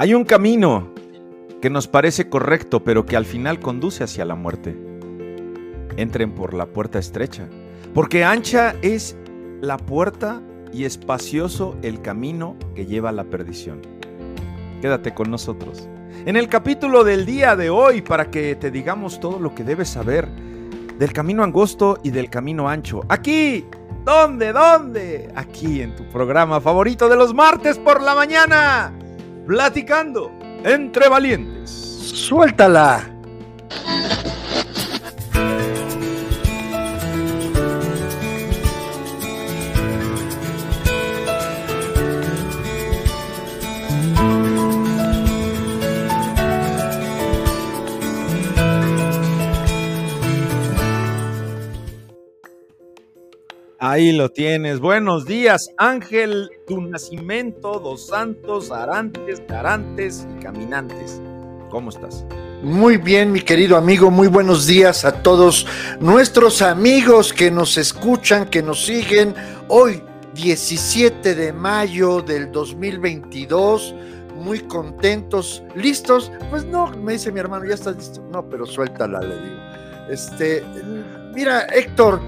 Hay un camino que nos parece correcto, pero que al final conduce hacia la muerte. Entren por la puerta estrecha, porque ancha es la puerta y espacioso el camino que lleva a la perdición. Quédate con nosotros. En el capítulo del día de hoy, para que te digamos todo lo que debes saber del camino angosto y del camino ancho. Aquí, ¿dónde? ¿Dónde? Aquí en tu programa favorito de los martes por la mañana platicando entre valientes. Suéltala. Ahí lo tienes. Buenos días, Ángel, tu nacimiento, dos santos, arantes, garantes y caminantes. ¿Cómo estás? Muy bien, mi querido amigo, muy buenos días a todos nuestros amigos que nos escuchan, que nos siguen. Hoy, 17 de mayo del 2022, muy contentos, listos. Pues no, me dice mi hermano, ya estás listo. No, pero suéltala, le digo. Este, mira, Héctor,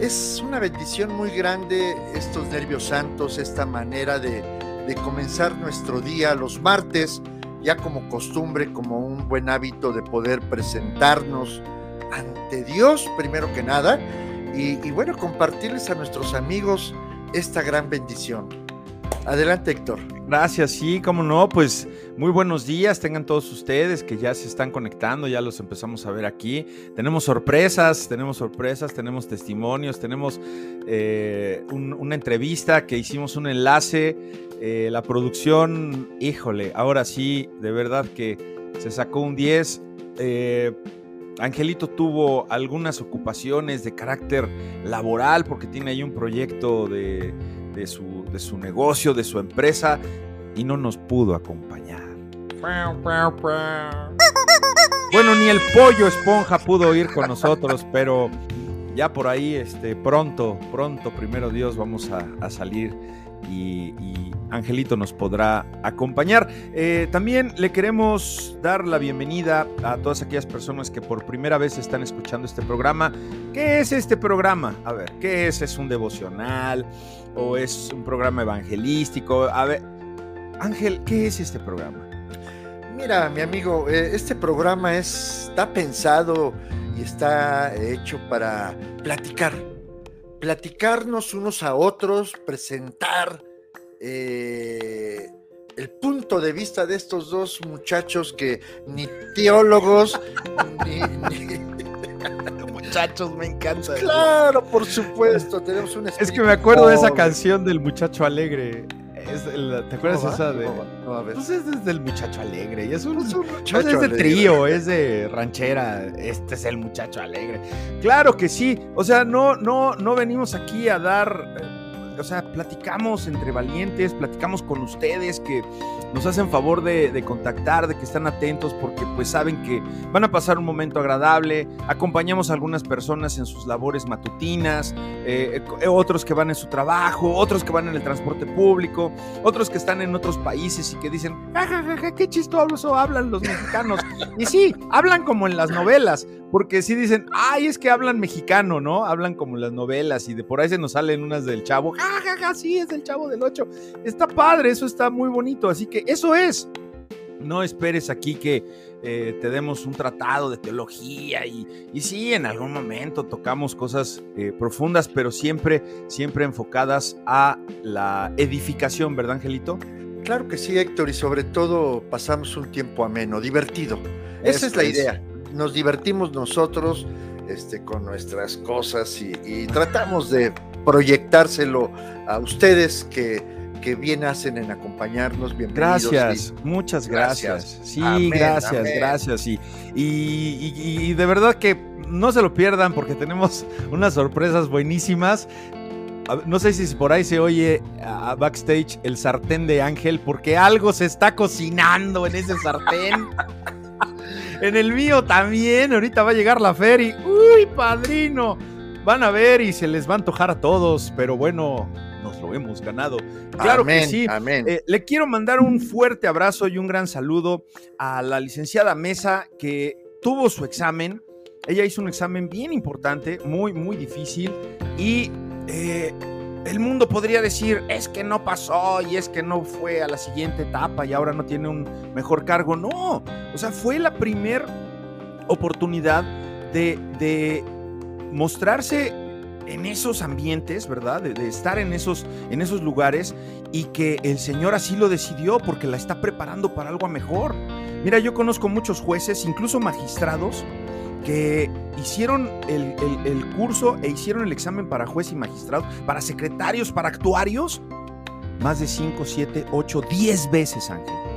es una bendición muy grande estos nervios santos, esta manera de, comenzar nuestro día los martes, ya como costumbre, como un buen hábito de poder presentarnos ante Dios, primero que nada, y bueno, compartirles a nuestros amigos esta gran bendición. Adelante, Héctor. Gracias, sí, cómo no, pues muy buenos días, tengan todos ustedes que ya se están conectando, ya los empezamos a ver aquí. Tenemos sorpresas, tenemos sorpresas, tenemos testimonios, tenemos eh, una entrevista que hicimos un enlace, eh, la producción, híjole, ahora sí, de verdad que se sacó un 10. Eh, Angelito tuvo algunas ocupaciones de carácter laboral porque tiene ahí un proyecto de de su, de su negocio, de su empresa, y no nos pudo acompañar. Bueno, ni el pollo esponja pudo ir con nosotros, pero ya por ahí, este, pronto, pronto, primero Dios, vamos a, salir y, Angelito nos podrá acompañar. Eh, también le queremos dar la bienvenida a todas aquellas personas que por primera vez están escuchando este programa. ¿Qué es este programa? A ver, ¿qué es? ¿Es un devocional? o es un programa evangelístico? A ver, Ángel, ¿qué es este programa? Mira, mi amigo, eh, este programa está pensado y está hecho para platicar, platicarnos unos a otros, presentar eh, el punto de vista de estos dos muchachos que ni teólogos ni muchachos, me encanta. Claro, por supuesto, tenemos un Es que me acuerdo de esa canción del muchacho alegre. ¿Te acuerdas esa de.? No, a ver. Pues es desde el muchacho alegre. Y es un, es muchacho no es de trío, es de ranchera. Este es el muchacho alegre. Claro que sí. O sea, no, no, no venimos aquí a dar eh, o sea, platicamos entre valientes, platicamos con ustedes que nos hacen favor de, contactar, de que están atentos porque pues saben que van a pasar un momento agradable, acompañamos a algunas personas en sus labores matutinas, eh, eh, otros que van en su trabajo, otros que van en el transporte público, otros que están en otros países y que dicen, jajaja, qué chistoso hablan los mexicanos. Y sí, hablan como en las novelas, porque sí dicen, ay, es que hablan mexicano, ¿no? Hablan como las novelas y de por ahí se nos salen unas del chavo, jajaja, sí, es del chavo del 8. Está padre, eso está muy bonito, así que eso es. No esperes aquí que eh, te demos un tratado de teología y, y sí, en algún momento tocamos cosas eh, profundas, pero siempre, siempre enfocadas a la edificación, ¿verdad, Angelito? Claro que sí, Héctor, y sobre todo pasamos un tiempo ameno, divertido. Esa es la idea nos divertimos nosotros este, con nuestras cosas y, tratamos de proyectárselo a ustedes que, que bien hacen en acompañarnos. Bienvenidos. Gracias, muchas gracias. Sí, gracias, gracias. Y, y, de verdad que no se lo pierdan porque tenemos unas sorpresas buenísimas. No sé si por ahí se oye a backstage el sartén de Ángel, porque algo se está cocinando en ese sartén. En el mío también, ahorita va a llegar la feria. ¡Uy, padrino! van a ver y se les va a antojar a todos, pero bueno, nos lo hemos ganado. Claro que sí. Amén. Eh, le quiero mandar un fuerte abrazo y un gran saludo a la licenciada Mesa que tuvo su examen. Ella hizo un examen bien importante, muy, muy difícil y eh, el mundo podría decir, es que no pasó y es que no fue a la siguiente etapa y ahora no tiene un mejor cargo. No, o sea, fue la primera oportunidad de, de mostrarse en esos ambientes, ¿verdad? De, estar en esos, en esos lugares y que el Señor así lo decidió porque la está preparando para algo mejor. Mira, yo conozco muchos jueces, incluso magistrados, que hicieron el, curso e hicieron el examen para juez y magistrado, para secretarios, para actuarios, más de 5, 7, 8, 10 veces, Ángel.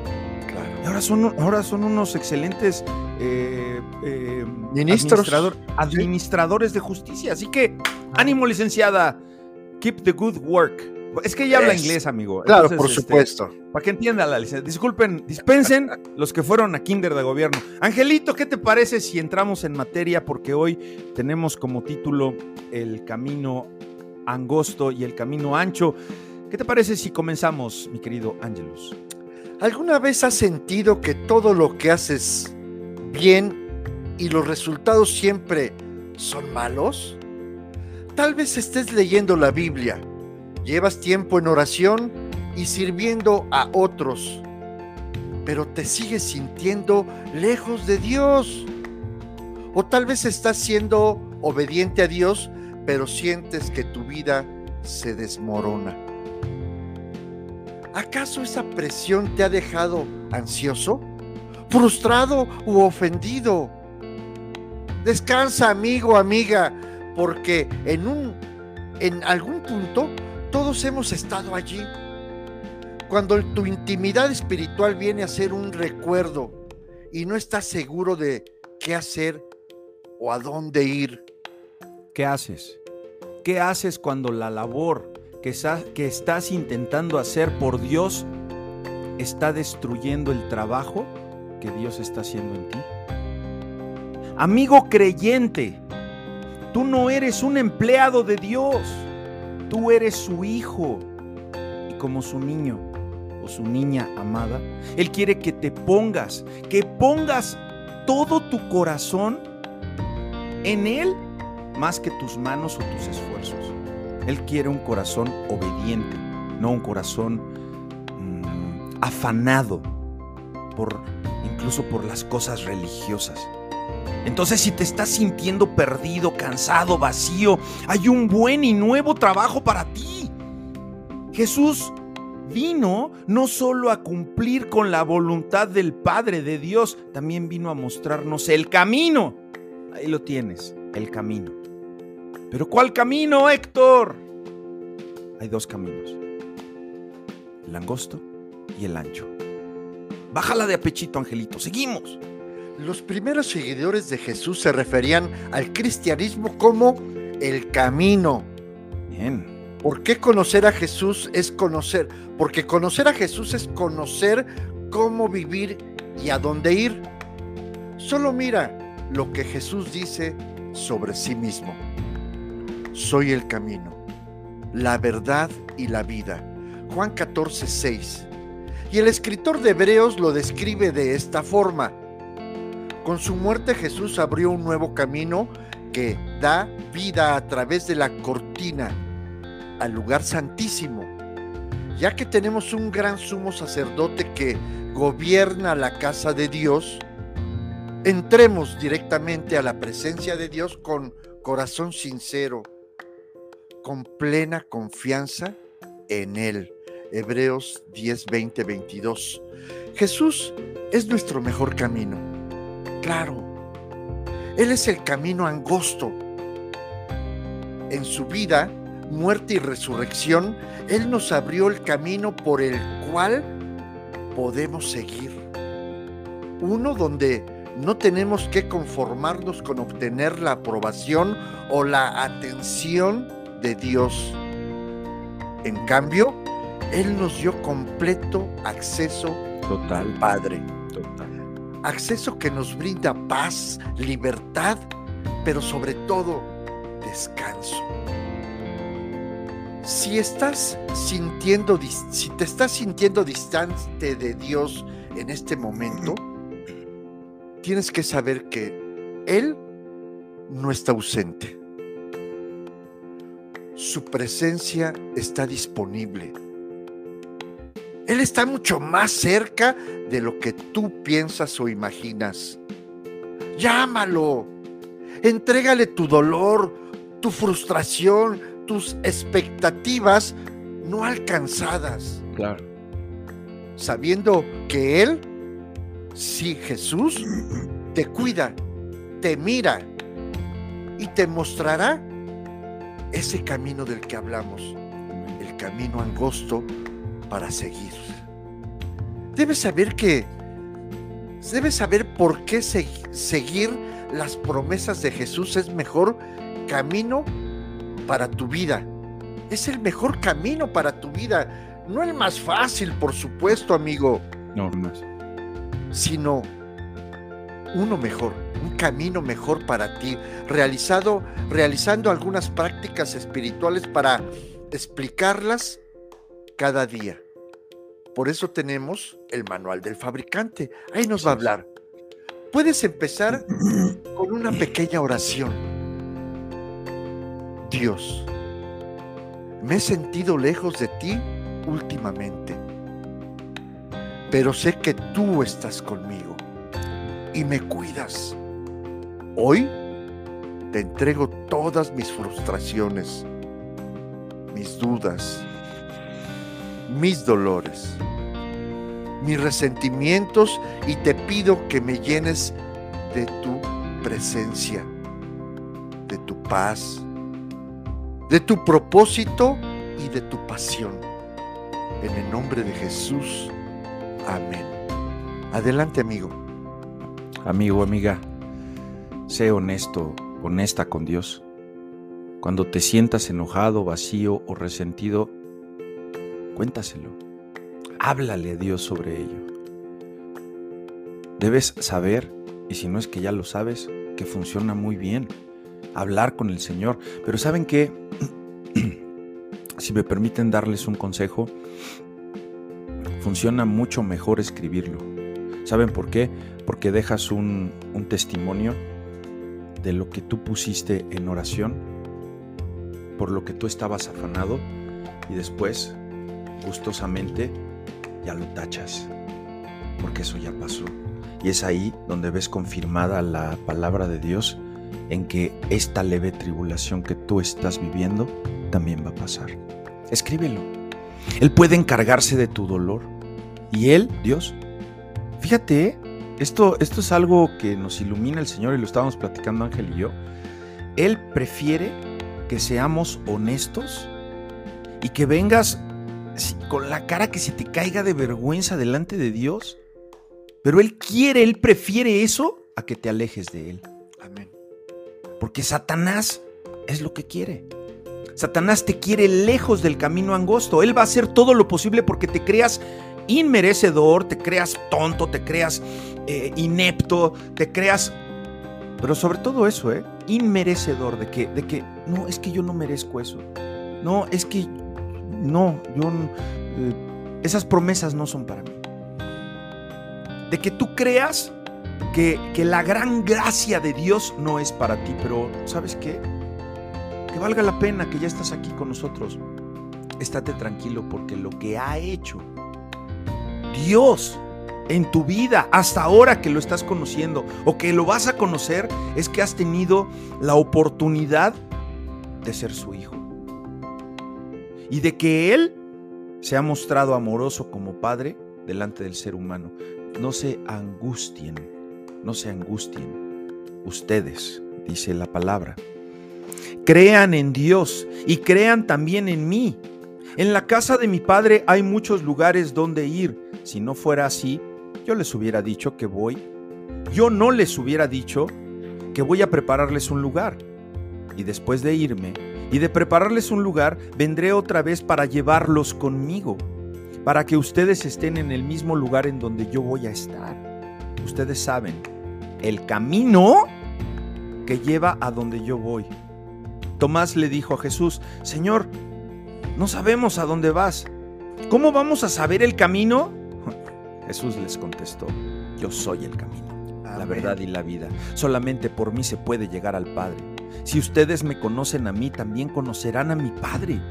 Ahora son, ahora son unos excelentes eh, eh, Ministros. administradores de justicia. Así que, ánimo, licenciada. Keep the good work. Es que ella habla inglés, amigo. Claro, por este, supuesto. Para que entienda la licencia. Disculpen, dispensen los que fueron a Kinder de gobierno. Angelito, ¿qué te parece si entramos en materia? Porque hoy tenemos como título El camino angosto y el camino ancho. ¿Qué te parece si comenzamos, mi querido Ángelus? ¿Alguna vez has sentido que todo lo que haces bien y los resultados siempre son malos? Tal vez estés leyendo la Biblia Llevas tiempo en oración y sirviendo a otros, pero te sigues sintiendo lejos de Dios. O tal vez estás siendo obediente a Dios, pero sientes que tu vida se desmorona. ¿Acaso esa presión te ha dejado ansioso, frustrado u ofendido? Descansa, amigo, amiga, porque en un en algún punto todos hemos estado allí. Cuando tu intimidad espiritual viene a ser un recuerdo y no estás seguro de qué hacer o a dónde ir. ¿Qué haces? ¿Qué haces cuando la labor que, estás intentando hacer por Dios está destruyendo el trabajo que Dios está haciendo en ti? Amigo creyente, tú no eres un empleado de Dios. Tú eres su hijo y como su niño o su niña amada, Él quiere que te pongas, que pongas todo tu corazón en Él más que tus manos o tus esfuerzos. Él quiere un corazón obediente, no un corazón mm, afanado por incluso por las cosas religiosas. Entonces si te estás sintiendo perdido, cansado, vacío, hay un buen y nuevo trabajo para ti. Jesús vino no solo a cumplir con la voluntad del Padre de Dios, también vino a mostrarnos el camino. Ahí lo tienes, el camino. Pero ¿cuál camino, Héctor? Hay dos caminos, el angosto y el ancho. Bájala de apechito, Angelito. Seguimos. Los primeros seguidores de Jesús se referían al cristianismo como el camino. Bien. ¿Por qué conocer a Jesús es conocer? Porque conocer a Jesús es conocer cómo vivir y a dónde ir. Solo mira lo que Jesús dice sobre sí mismo. Soy el camino, la verdad y la vida. Juan 14, 6. Y el escritor de Hebreos lo describe de esta forma. Con su muerte Jesús abrió un nuevo camino que da vida a través de la cortina al lugar santísimo. Ya que tenemos un gran sumo sacerdote que gobierna la casa de Dios, entremos directamente a la presencia de Dios con corazón sincero, con plena confianza en Él. Hebreos 10, 20, 22. Jesús es nuestro mejor camino claro. Él es el camino angosto. En su vida, muerte y resurrección, Él nos abrió el camino por el cual podemos seguir. Uno donde no tenemos que conformarnos con obtener la aprobación o la atención de Dios. En cambio, Él nos dio completo acceso Total. al Padre acceso que nos brinda paz, libertad, pero sobre todo descanso. Si estás sintiendo, si te estás sintiendo distante de Dios en este momento, tienes que saber que Él no está ausente. Su presencia está disponible. Él está mucho más cerca de lo que tú piensas o imaginas. Llámalo. Entrégale tu dolor, tu frustración, tus expectativas no alcanzadas. Claro. Sabiendo que Él, sí, Jesús, te cuida, te mira y te mostrará ese camino del que hablamos, el camino angosto para seguir. Debes saber que, debes saber por qué seguir las promesas de Jesús es mejor camino para tu vida. Es el mejor camino para tu vida. No el más fácil, por supuesto, amigo. No, no es. Sino uno mejor, un camino mejor para ti, realizado, realizando algunas prácticas espirituales para explicarlas cada día. Por eso tenemos el manual del fabricante. Ahí nos va a hablar. Puedes empezar con una pequeña oración. Dios, me he sentido lejos de ti últimamente, pero sé que tú estás conmigo y me cuidas. Hoy te entrego todas mis frustraciones, mis dudas, mis dolores, mis resentimientos y te pido que me llenes de tu presencia, de tu paz, de tu propósito y de tu pasión. En el nombre de Jesús. Amén. Adelante, amigo. Amigo, amiga, sé honesto, honesta con Dios. Cuando te sientas enojado, vacío o resentido, cuéntaselo. Háblale a Dios sobre ello. Debes saber, y si no es que ya lo sabes, que funciona muy bien hablar con el Señor. Pero ¿saben qué? si me permiten darles un consejo, funciona mucho mejor escribirlo. ¿Saben por qué? Porque dejas un, un testimonio de lo que tú pusiste en oración, por lo que tú estabas afanado, y después gustosamente ya lo tachas, porque eso ya pasó. Y es ahí donde ves confirmada la palabra de Dios en que esta leve tribulación que tú estás viviendo también va a pasar. Escríbelo. Él puede encargarse de tu dolor. Y Él, Dios, fíjate, esto, esto es algo que nos ilumina el Señor y lo estábamos platicando Ángel y yo. Él prefiere que seamos honestos y que vengas con la cara que se te caiga de vergüenza delante de Dios. Pero Él quiere, Él prefiere eso a que te alejes de Él. Amén. Porque Satanás es lo que quiere. Satanás te quiere lejos del camino angosto. Él va a hacer todo lo posible porque te creas inmerecedor, te creas tonto, te creas eh, inepto, te creas... Pero sobre todo eso, ¿eh? Inmerecedor de que, de que, no, es que yo no merezco eso. No, es que no, yo eh, esas promesas no son para mí. De que tú creas que, que la gran gracia de Dios no es para ti, pero ¿sabes qué? Que valga la pena que ya estás aquí con nosotros. Estate tranquilo porque lo que ha hecho Dios en tu vida hasta ahora que lo estás conociendo o que lo vas a conocer es que has tenido la oportunidad de ser su hijo y de que Él se ha mostrado amoroso como Padre delante del ser humano. No se angustien, no se angustien. Ustedes, dice la palabra. Crean en Dios y crean también en mí. En la casa de mi Padre hay muchos lugares donde ir. Si no fuera así, yo les hubiera dicho que voy. Yo no les hubiera dicho que voy a prepararles un lugar. Y después de irme, y de prepararles un lugar, vendré otra vez para llevarlos conmigo, para que ustedes estén en el mismo lugar en donde yo voy a estar. Ustedes saben, el camino que lleva a donde yo voy. Tomás le dijo a Jesús, Señor, no sabemos a dónde vas. ¿Cómo vamos a saber el camino? Jesús les contestó, yo soy el camino, la verdad y la vida. Solamente por mí se puede llegar al Padre. Si ustedes me conocen a mí, también conocerán a mi Padre.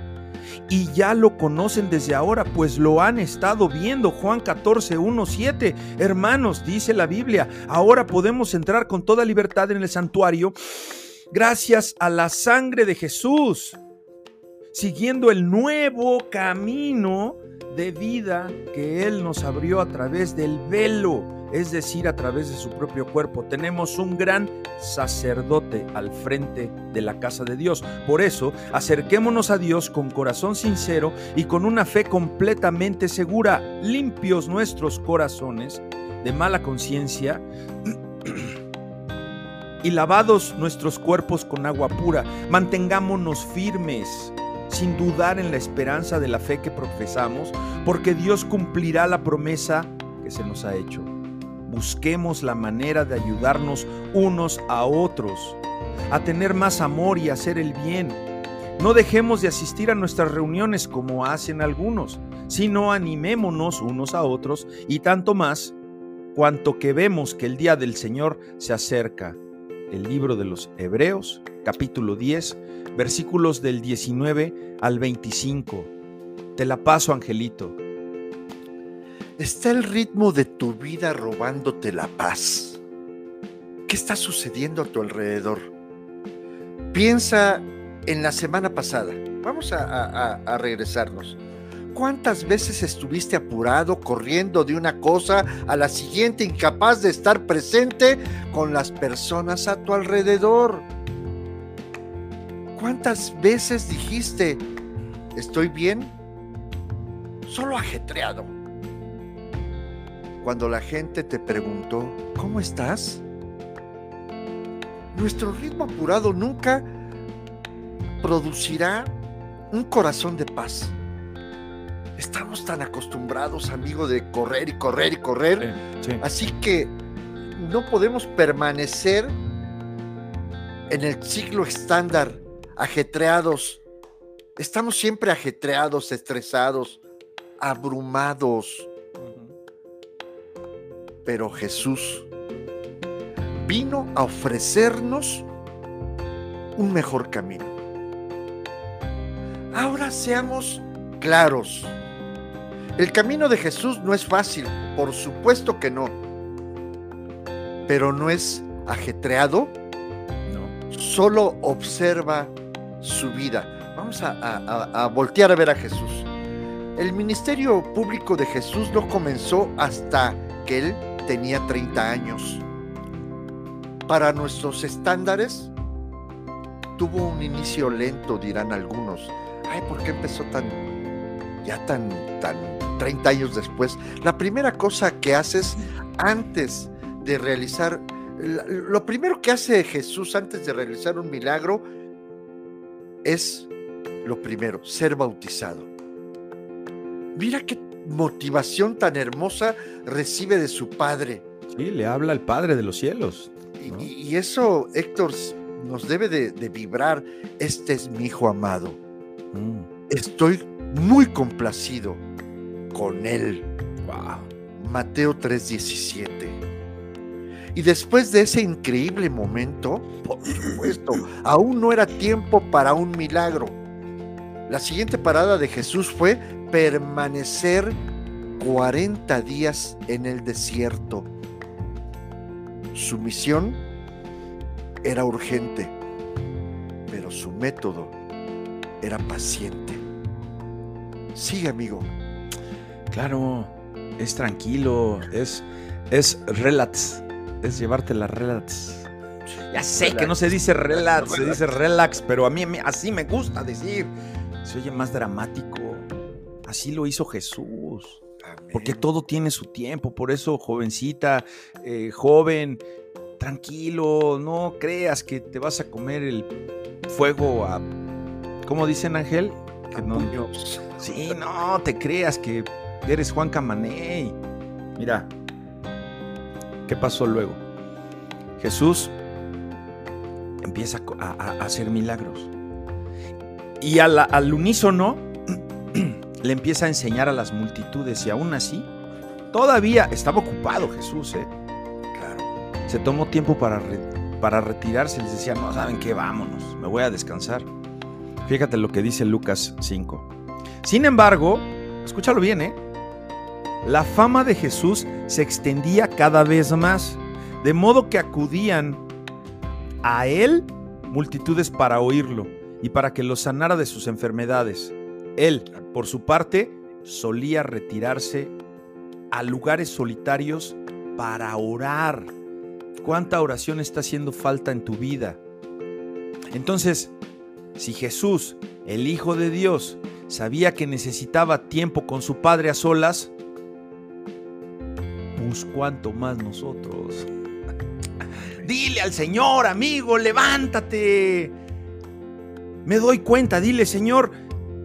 Y ya lo conocen desde ahora, pues lo han estado viendo. Juan 14, 1, 7. Hermanos, dice la Biblia, ahora podemos entrar con toda libertad en el santuario gracias a la sangre de Jesús, siguiendo el nuevo camino de vida que Él nos abrió a través del velo, es decir, a través de su propio cuerpo. Tenemos un gran sacerdote al frente de la casa de Dios. Por eso, acerquémonos a Dios con corazón sincero y con una fe completamente segura, limpios nuestros corazones de mala conciencia y lavados nuestros cuerpos con agua pura. Mantengámonos firmes sin dudar en la esperanza de la fe que profesamos, porque Dios cumplirá la promesa que se nos ha hecho. Busquemos la manera de ayudarnos unos a otros, a tener más amor y hacer el bien. No dejemos de asistir a nuestras reuniones como hacen algunos, sino animémonos unos a otros y tanto más cuanto que vemos que el día del Señor se acerca. El libro de los Hebreos, capítulo 10, versículos del 19 al 25. Te la paso, Angelito. ¿Está el ritmo de tu vida robándote la paz? ¿Qué está sucediendo a tu alrededor? Piensa en la semana pasada. Vamos a, regresarnos. ¿Cuántas veces estuviste apurado, corriendo de una cosa a la siguiente, incapaz de estar presente con las personas a tu alrededor? ¿Cuántas veces dijiste, estoy bien? Solo ajetreado. Cuando la gente te preguntó, ¿cómo estás? Nuestro ritmo apurado nunca producirá un corazón de paz. Estamos tan acostumbrados, amigo, de correr y correr y correr. Así que no podemos permanecer en el ciclo estándar ajetreados. Estamos siempre ajetreados, estresados, abrumados. Pero Jesús vino a ofrecernos un mejor camino. Ahora seamos claros. El camino de Jesús no es fácil, por supuesto que no. Pero no es ajetreado. No. Solo observa su vida. Vamos a, voltear a ver a Jesús. El ministerio público de Jesús no comenzó hasta que él tenía 30 años. Para nuestros estándares, tuvo un inicio lento, dirán algunos. Ay, ¿por qué empezó tan, ya tan, tan 30 años después? La primera cosa que haces antes de realizar, lo primero que hace Jesús antes de realizar un milagro es lo primero, ser bautizado. Mira qué motivación tan hermosa recibe de su Padre. Sí, le habla al Padre de los cielos. Y, eso, Héctor, nos debe de, vibrar. Este es mi Hijo amado. Mm. Estoy muy complacido con él. Wow. Mateo 3:17. Y después de ese increíble momento, por supuesto, aún no era tiempo para un milagro. La siguiente parada de Jesús fue permanecer 40 días en el desierto. Su misión era urgente, pero su método era paciente. Sigue, amigo. Claro, es tranquilo, es, es relax, es llevarte la relax. Ya sé que no se dice relax, se dice relax, pero a mí así me gusta decir. Se oye más dramático. Así lo hizo Jesús. Porque todo tiene su tiempo. Por eso, jovencita, eh, joven, tranquilo, no creas que te vas a comer el fuego a. ¿Cómo dicen, Ángel? Que no. Sí, no te creas que eres Juan Camané. Mira, ¿Qué pasó luego? Jesús empieza a, hacer milagros. Y al, unísono le empieza a enseñar a las multitudes y aún así, todavía estaba ocupado Jesús, ¿eh? Claro. Se tomó tiempo para, para retirarse, les decía, no, ¿saben qué? Vámonos, me voy a descansar. Fíjate lo que dice Lucas 5. Sin embargo, escúchalo bien, ¿eh? La fama de Jesús se extendía cada vez más, de modo que acudían a él multitudes para oírlo y para que lo sanara de sus enfermedades. Él, por su parte, solía retirarse a lugares solitarios para orar. ¿Cuánta oración está haciendo falta en tu vida? Entonces, si Jesús, el Hijo de Dios, sabía que necesitaba tiempo con su Padre a solas, cuánto más nosotros. Dile al Señor, amigo, levántate. Me doy cuenta, dile, Señor,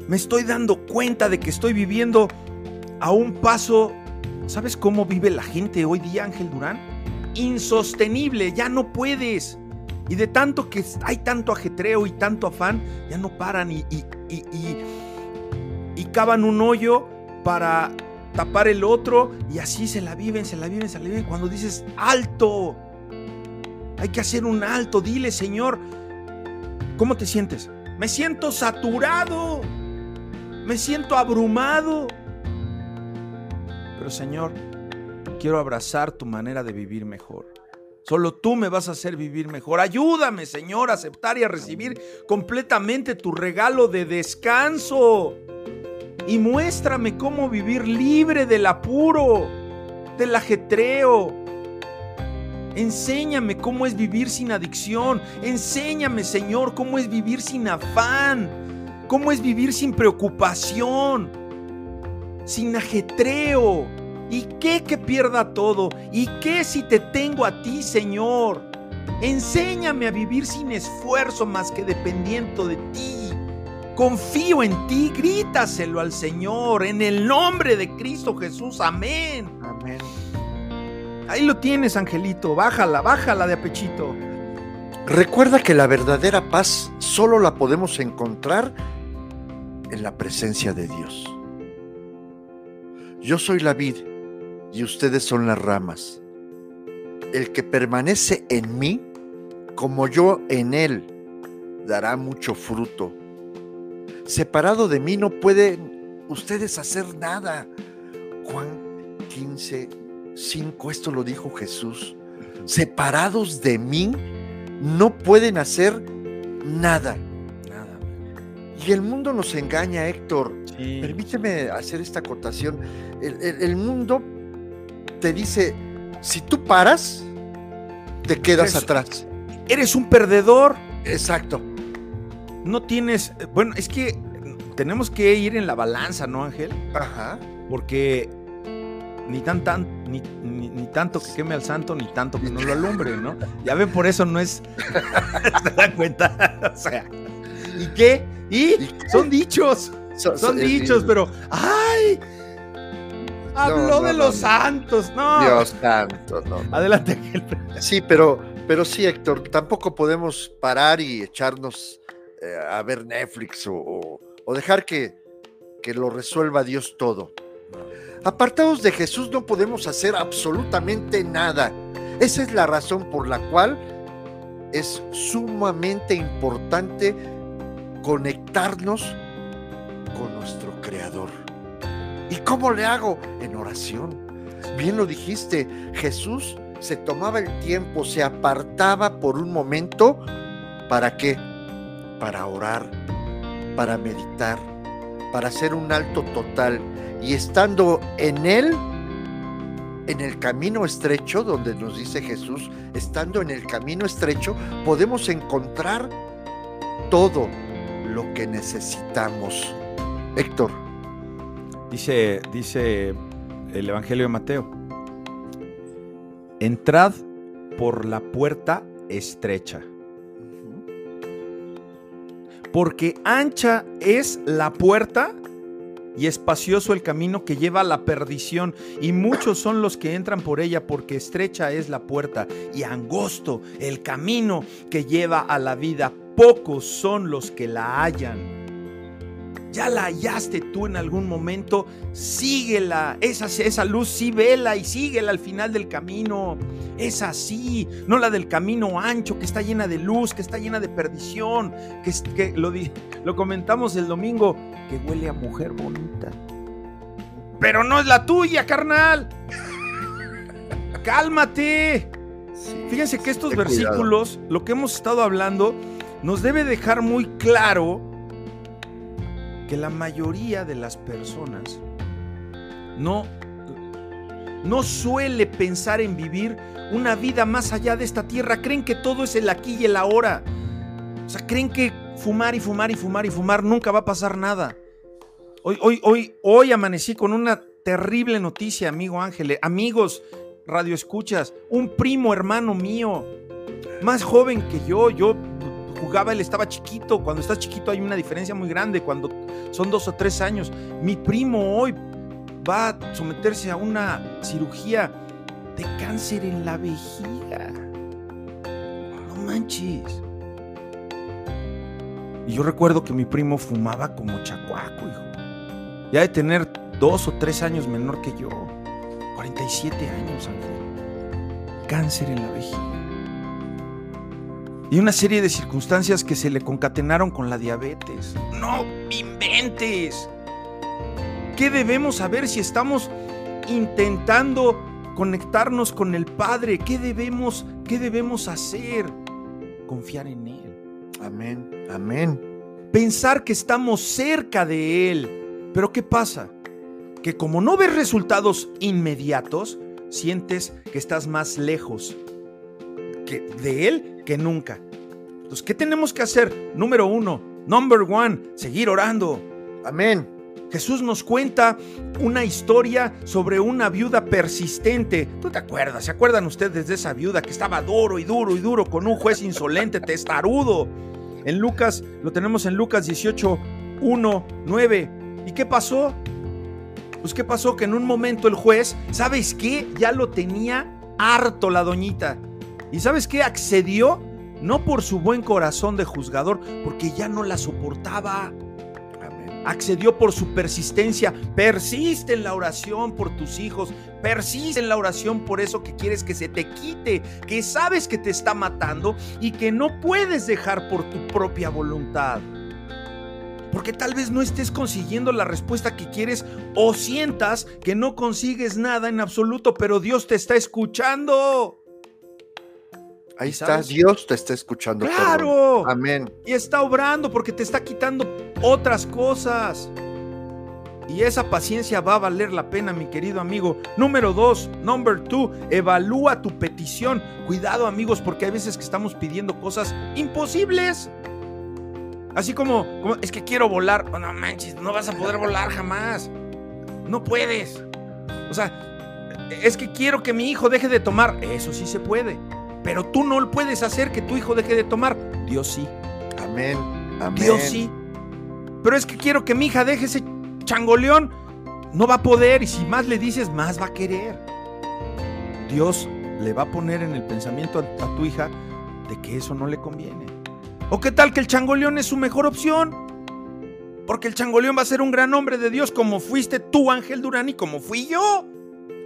me estoy dando cuenta de que estoy viviendo a un paso. ¿Sabes cómo vive la gente hoy día, Ángel Durán? Insostenible, ya no puedes. Y de tanto que hay tanto ajetreo y tanto afán, ya no paran y, y, y, y cavan un hoyo para tapar el otro y así se la viven, se la viven, se la viven. Cuando dices alto, hay que hacer un alto, dile Señor, ¿cómo te sientes? Me siento saturado, me siento abrumado. Pero Señor, quiero abrazar tu manera de vivir mejor. Solo tú me vas a hacer vivir mejor. Ayúdame, Señor, a aceptar y a recibir completamente tu regalo de descanso y muéstrame cómo vivir libre del apuro, del ajetreo. Enséñame cómo es vivir sin adicción. Enséñame, Señor, cómo es vivir sin afán. Cómo es vivir sin preocupación. Sin ajetreo. ¿Y qué que pierda todo? ¿Y qué si te tengo a ti, Señor? Enséñame a vivir sin esfuerzo más que dependiendo de ti. Confío en ti, grítaselo al Señor, en el nombre de Cristo Jesús. Amén. Amén. Ahí lo tienes, Angelito. Bájala, bájala de apechito. Recuerda que la verdadera paz solo la podemos encontrar en la presencia de Dios. Yo soy la vid y ustedes son las ramas. El que permanece en mí, como yo en él, dará mucho fruto Separado de mí no pueden ustedes hacer nada. Juan 15, 5, esto lo dijo Jesús. Separados de mí no pueden hacer nada. Nada. Y el mundo nos engaña, Héctor. Permíteme hacer esta acotación. El, mundo te dice, si tú paras, te quedas atrás. Eres un perdedor. Exacto no tienes. Bueno, es que tenemos que ir en la balanza, ¿no, Ángel? Ajá. Porque ni tan, tan ni, ni, tanto que queme al santo, ni tanto que no lo alumbre, ¿no? Ya ven, por eso no es. ¿Se dan cuenta? o sea. ¿Y qué? ¿Y? Son dichos. Son, dichos, pero. ¡Ay! Habló de los santos, no. Dios santo, no. Adelante, Ángel. Sí, pero, pero sí, Héctor, tampoco podemos parar y echarnos a ver Netflix o, dejar que, que lo resuelva Dios todo. Apartados de Jesús no podemos hacer absolutamente nada. Esa es la razón por la cual es sumamente importante conectarnos con nuestro Creador. ¿Y cómo le hago? En oración. Bien lo dijiste, Jesús se tomaba el tiempo, se apartaba por un momento. ¿Para qué? Para orar, para meditar, para hacer un alto total. Y estando en Él, en el camino estrecho, donde nos dice Jesús, estando en el camino estrecho, podemos encontrar todo lo que necesitamos. Héctor. Dice, dice el Evangelio de Mateo, entrad por la puerta estrecha porque ancha es la puerta y espacioso el camino que lleva a la perdición, y muchos son los que entran por ella, porque estrecha es la puerta y angosto el camino que lleva a la vida. Pocos son los que la hallan. Ya la hallaste tú en algún momento, síguela. Esa, esa luz sí vela y síguela al final del camino. Es así, no la del camino ancho que está llena de luz, que está llena de perdición, que, que lo, lo comentamos el domingo, que huele a mujer bonita. Pero no es la tuya, carnal. Cálmate. Fíjense que estos versículos, lo que hemos estado hablando, nos debe dejar muy claro que la mayoría de las personas no, no suele pensar en vivir una vida más allá de esta tierra. Creen que todo es el aquí y el ahora. O sea, creen que fumar y fumar y fumar y fumar nunca va a pasar nada. Hoy, hoy, hoy, hoy amanecí con una terrible noticia, amigo Ángel. Amigos, radio escuchas, un primo hermano mío, más joven que yo, yo jugaba, él estaba chiquito, cuando estás chiquito hay una diferencia muy grande, cuando son dos o tres años. Mi primo hoy va a someterse a una cirugía de cáncer en la vejiga. No manches. Y yo recuerdo que mi primo fumaba como chacuaco, hijo. Ya de tener dos o tres años menor que yo. 47 años, Ángel. Cáncer en la vejiga. Y una serie de circunstancias que se le concatenaron con la diabetes. No inventes. ¿Qué debemos saber si estamos intentando conectarnos con el Padre? ¿Qué debemos, qué debemos hacer? Confiar en Él. Amén, amén. Pensar que estamos cerca de Él. Pero ¿qué pasa? Que como no ves resultados inmediatos, sientes que estás más lejos que de Él que nunca. Entonces, ¿qué tenemos que hacer? Número uno, number one, seguir orando. Amén. Jesús nos cuenta una historia sobre una viuda persistente. ¿Tú te acuerdas? ¿Se acuerdan ustedes de esa viuda que estaba duro y duro y duro con un juez insolente, testarudo? En Lucas, lo tenemos en Lucas 18, 1, 9. ¿Y qué pasó? Pues qué pasó que en un momento el juez, ¿sabes qué? Ya lo tenía harto la doñita. ¿Y sabes qué? Accedió no por su buen corazón de juzgador, porque ya no la soportaba. Accedió por su persistencia. Persiste en la oración por tus hijos. Persiste en la oración por eso que quieres que se te quite, que sabes que te está matando y que no puedes dejar por tu propia voluntad. Porque tal vez no estés consiguiendo la respuesta que quieres o sientas que no consigues nada en absoluto, pero Dios te está escuchando. Ahí está, Dios te está escuchando. Claro. Amén. Y está obrando porque te está quitando otras cosas. Y esa paciencia va a valer la pena, mi querido amigo. Número dos, number two, evalúa tu petición. Cuidado, amigos, porque hay veces que estamos pidiendo cosas imposibles. Así como, como es que quiero volar. Oh, no manches, no vas a poder volar jamás. No puedes. O sea, es que quiero que mi hijo deje de tomar. Eso sí se puede pero tú no puedes hacer que tu hijo deje de tomar. Dios sí. Amén. Amén. Dios sí. Pero es que quiero que mi hija deje ese changoleón. No va a poder y si más le dices, más va a querer. Dios le va a poner en el pensamiento a, a tu hija de que eso no le conviene. ¿O qué tal que el changoleón es su mejor opción? Porque el changoleón va a ser un gran hombre de Dios como fuiste tú, Ángel Durán, y como fui yo.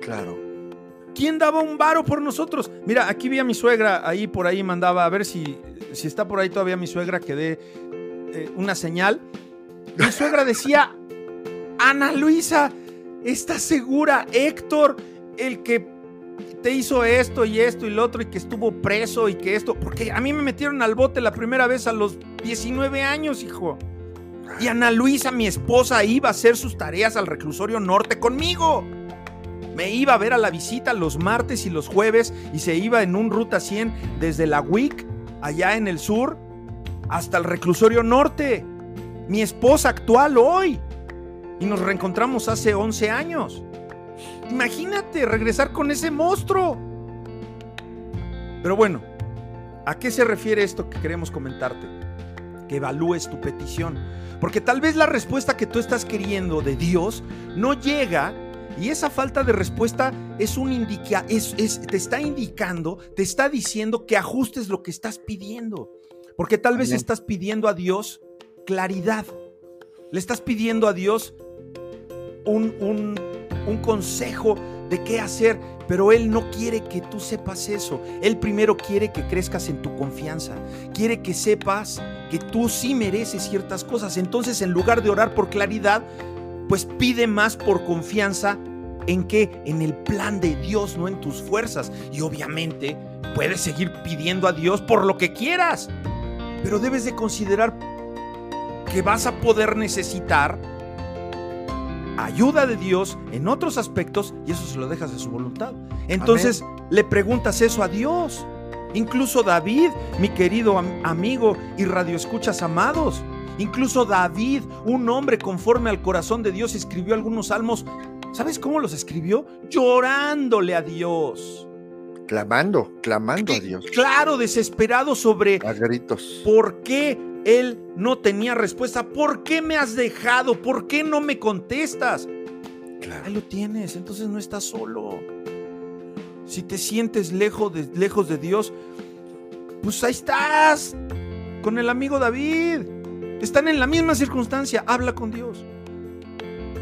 Claro. ¿Quién daba un varo por nosotros? Mira, aquí vi a mi suegra, ahí por ahí mandaba, a ver si, si está por ahí todavía mi suegra que dé eh, una señal. Mi suegra decía, Ana Luisa, ¿estás segura? Héctor, el que te hizo esto y esto y lo otro y que estuvo preso y que esto, porque a mí me metieron al bote la primera vez a los 19 años, hijo. Y Ana Luisa, mi esposa, iba a hacer sus tareas al reclusorio norte conmigo. Me iba a ver a la visita los martes y los jueves y se iba en un ruta 100 desde la WIC, allá en el sur, hasta el reclusorio norte. Mi esposa actual hoy. Y nos reencontramos hace 11 años. Imagínate regresar con ese monstruo. Pero bueno, ¿a qué se refiere esto que queremos comentarte? Que evalúes tu petición. Porque tal vez la respuesta que tú estás queriendo de Dios no llega y esa falta de respuesta es un indica, es, te está indicando, te está diciendo que ajustes lo que estás pidiendo. Porque tal vez estás pidiendo a Dios claridad. Le estás pidiendo a Dios un, un, un consejo de qué hacer, pero Él no quiere que tú sepas eso. Él primero quiere que crezcas en tu confianza. Quiere que sepas que tú sí mereces ciertas cosas. Entonces, en lugar de orar por claridad, pues pide más por confianza en que en el plan de Dios, no en tus fuerzas. Y obviamente puedes seguir pidiendo a Dios por lo que quieras, pero debes de considerar que vas a poder necesitar ayuda de Dios en otros aspectos y eso se lo dejas de su voluntad. Entonces le preguntas eso a Dios. Incluso David, mi querido amigo y radioescuchas amados, incluso David, un hombre conforme al corazón de Dios, escribió algunos salmos. ¿Sabes cómo los escribió? Llorándole a Dios. Clamando, clamando a Dios. Claro, desesperado sobre a gritos. ¿Por qué él no tenía respuesta. ¿Por qué me has dejado? ¿Por qué no me contestas? Claro. Ahí lo tienes, entonces no estás solo. Si te sientes lejos de, lejos de Dios, pues ahí estás, con el amigo David. Están en la misma circunstancia, habla con Dios.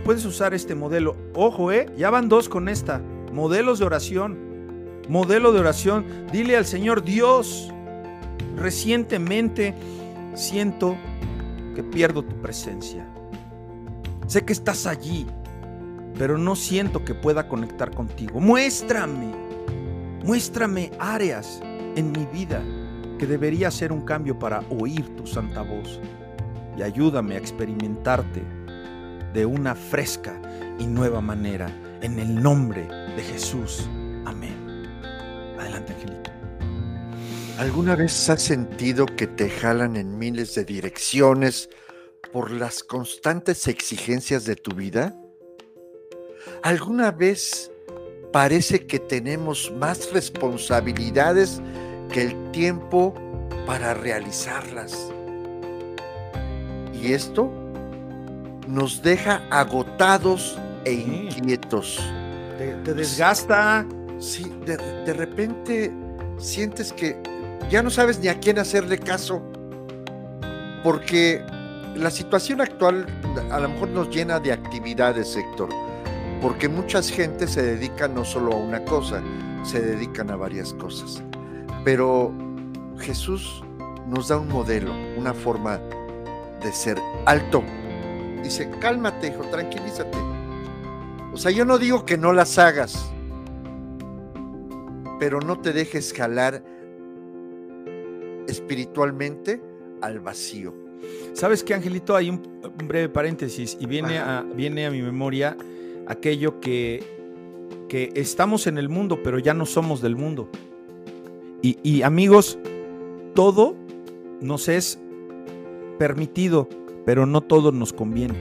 Puedes usar este modelo. Ojo, eh, ya van dos con esta. Modelos de oración. Modelo de oración. Dile al Señor, Dios, recientemente siento que pierdo tu presencia. Sé que estás allí, pero no siento que pueda conectar contigo. Muéstrame, muéstrame áreas en mi vida que debería ser un cambio para oír tu santa voz. Y ayúdame a experimentarte de una fresca y nueva manera. En el nombre de Jesús. Amén. Adelante, Angelito. ¿Alguna vez has sentido que te jalan en miles de direcciones por las constantes exigencias de tu vida? ¿Alguna vez parece que tenemos más responsabilidades que el tiempo para realizarlas? Y esto nos deja agotados e inquietos. Te, desgasta. Sí, de, de repente sientes que ya no sabes ni a quién hacerle caso, porque la situación actual a lo mejor nos llena de actividades, Héctor, porque muchas gente se dedica no solo a una cosa, se dedican a varias cosas. Pero Jesús nos da un modelo, una forma de ser alto. Dice, cálmate, hijo, tranquilízate. O sea, yo no digo que no las hagas, pero no te dejes jalar espiritualmente al vacío. ¿Sabes qué, Angelito? Hay un, breve paréntesis y viene a, viene a mi memoria aquello que, que estamos en el mundo, pero ya no somos del mundo. Y, y amigos, todo nos es permitido, pero no todo nos conviene.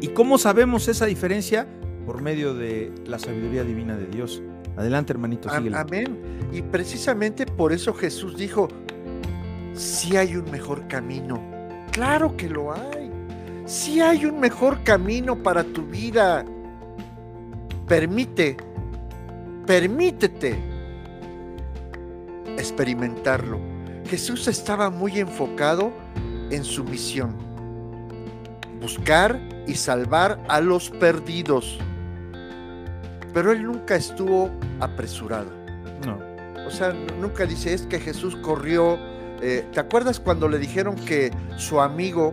¿Y cómo sabemos esa diferencia? Por medio de la sabiduría divina de Dios. Adelante, hermanito. Amén. Y precisamente por eso Jesús dijo, si hay un mejor camino. Claro que lo hay. Si hay un mejor camino para tu vida. Permite, permítete experimentarlo. Jesús estaba muy enfocado en su misión. Buscar y salvar a los perdidos pero él nunca estuvo apresurado. No. O sea, nunca dice, es que Jesús corrió. Eh, ¿Te acuerdas cuando le dijeron que su amigo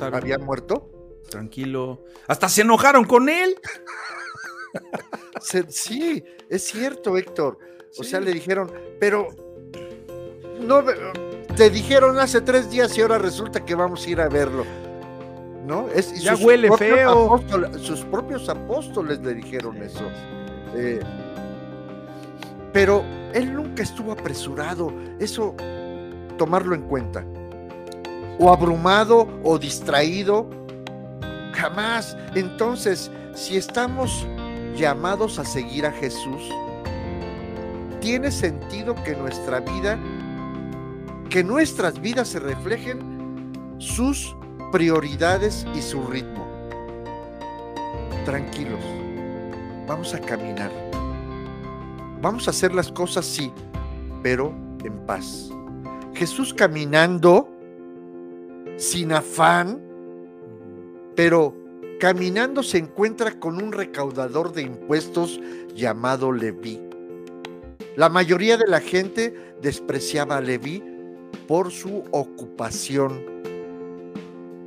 había muerto? Tranquilo. Hasta se enojaron con él. sí, es cierto, Héctor. O sea, le dijeron, pero no te dijeron hace tres días y ahora resulta que vamos a ir a verlo. ¿No? Es, ya huele feo. sus propios apóstoles le dijeron eso. Eh, pero él nunca estuvo apresurado, eso tomarlo en cuenta. O abrumado o distraído, jamás. Entonces, si estamos llamados a seguir a Jesús, tiene sentido que nuestra vida, que nuestras vidas se reflejen sus prioridades y su ritmo. Tranquilos vamos a caminar. Vamos a hacer las cosas, sí, pero en paz. Jesús caminando, sin afán, pero caminando se encuentra con un recaudador de impuestos llamado Leví. La mayoría de la gente despreciaba a Leví por su ocupación.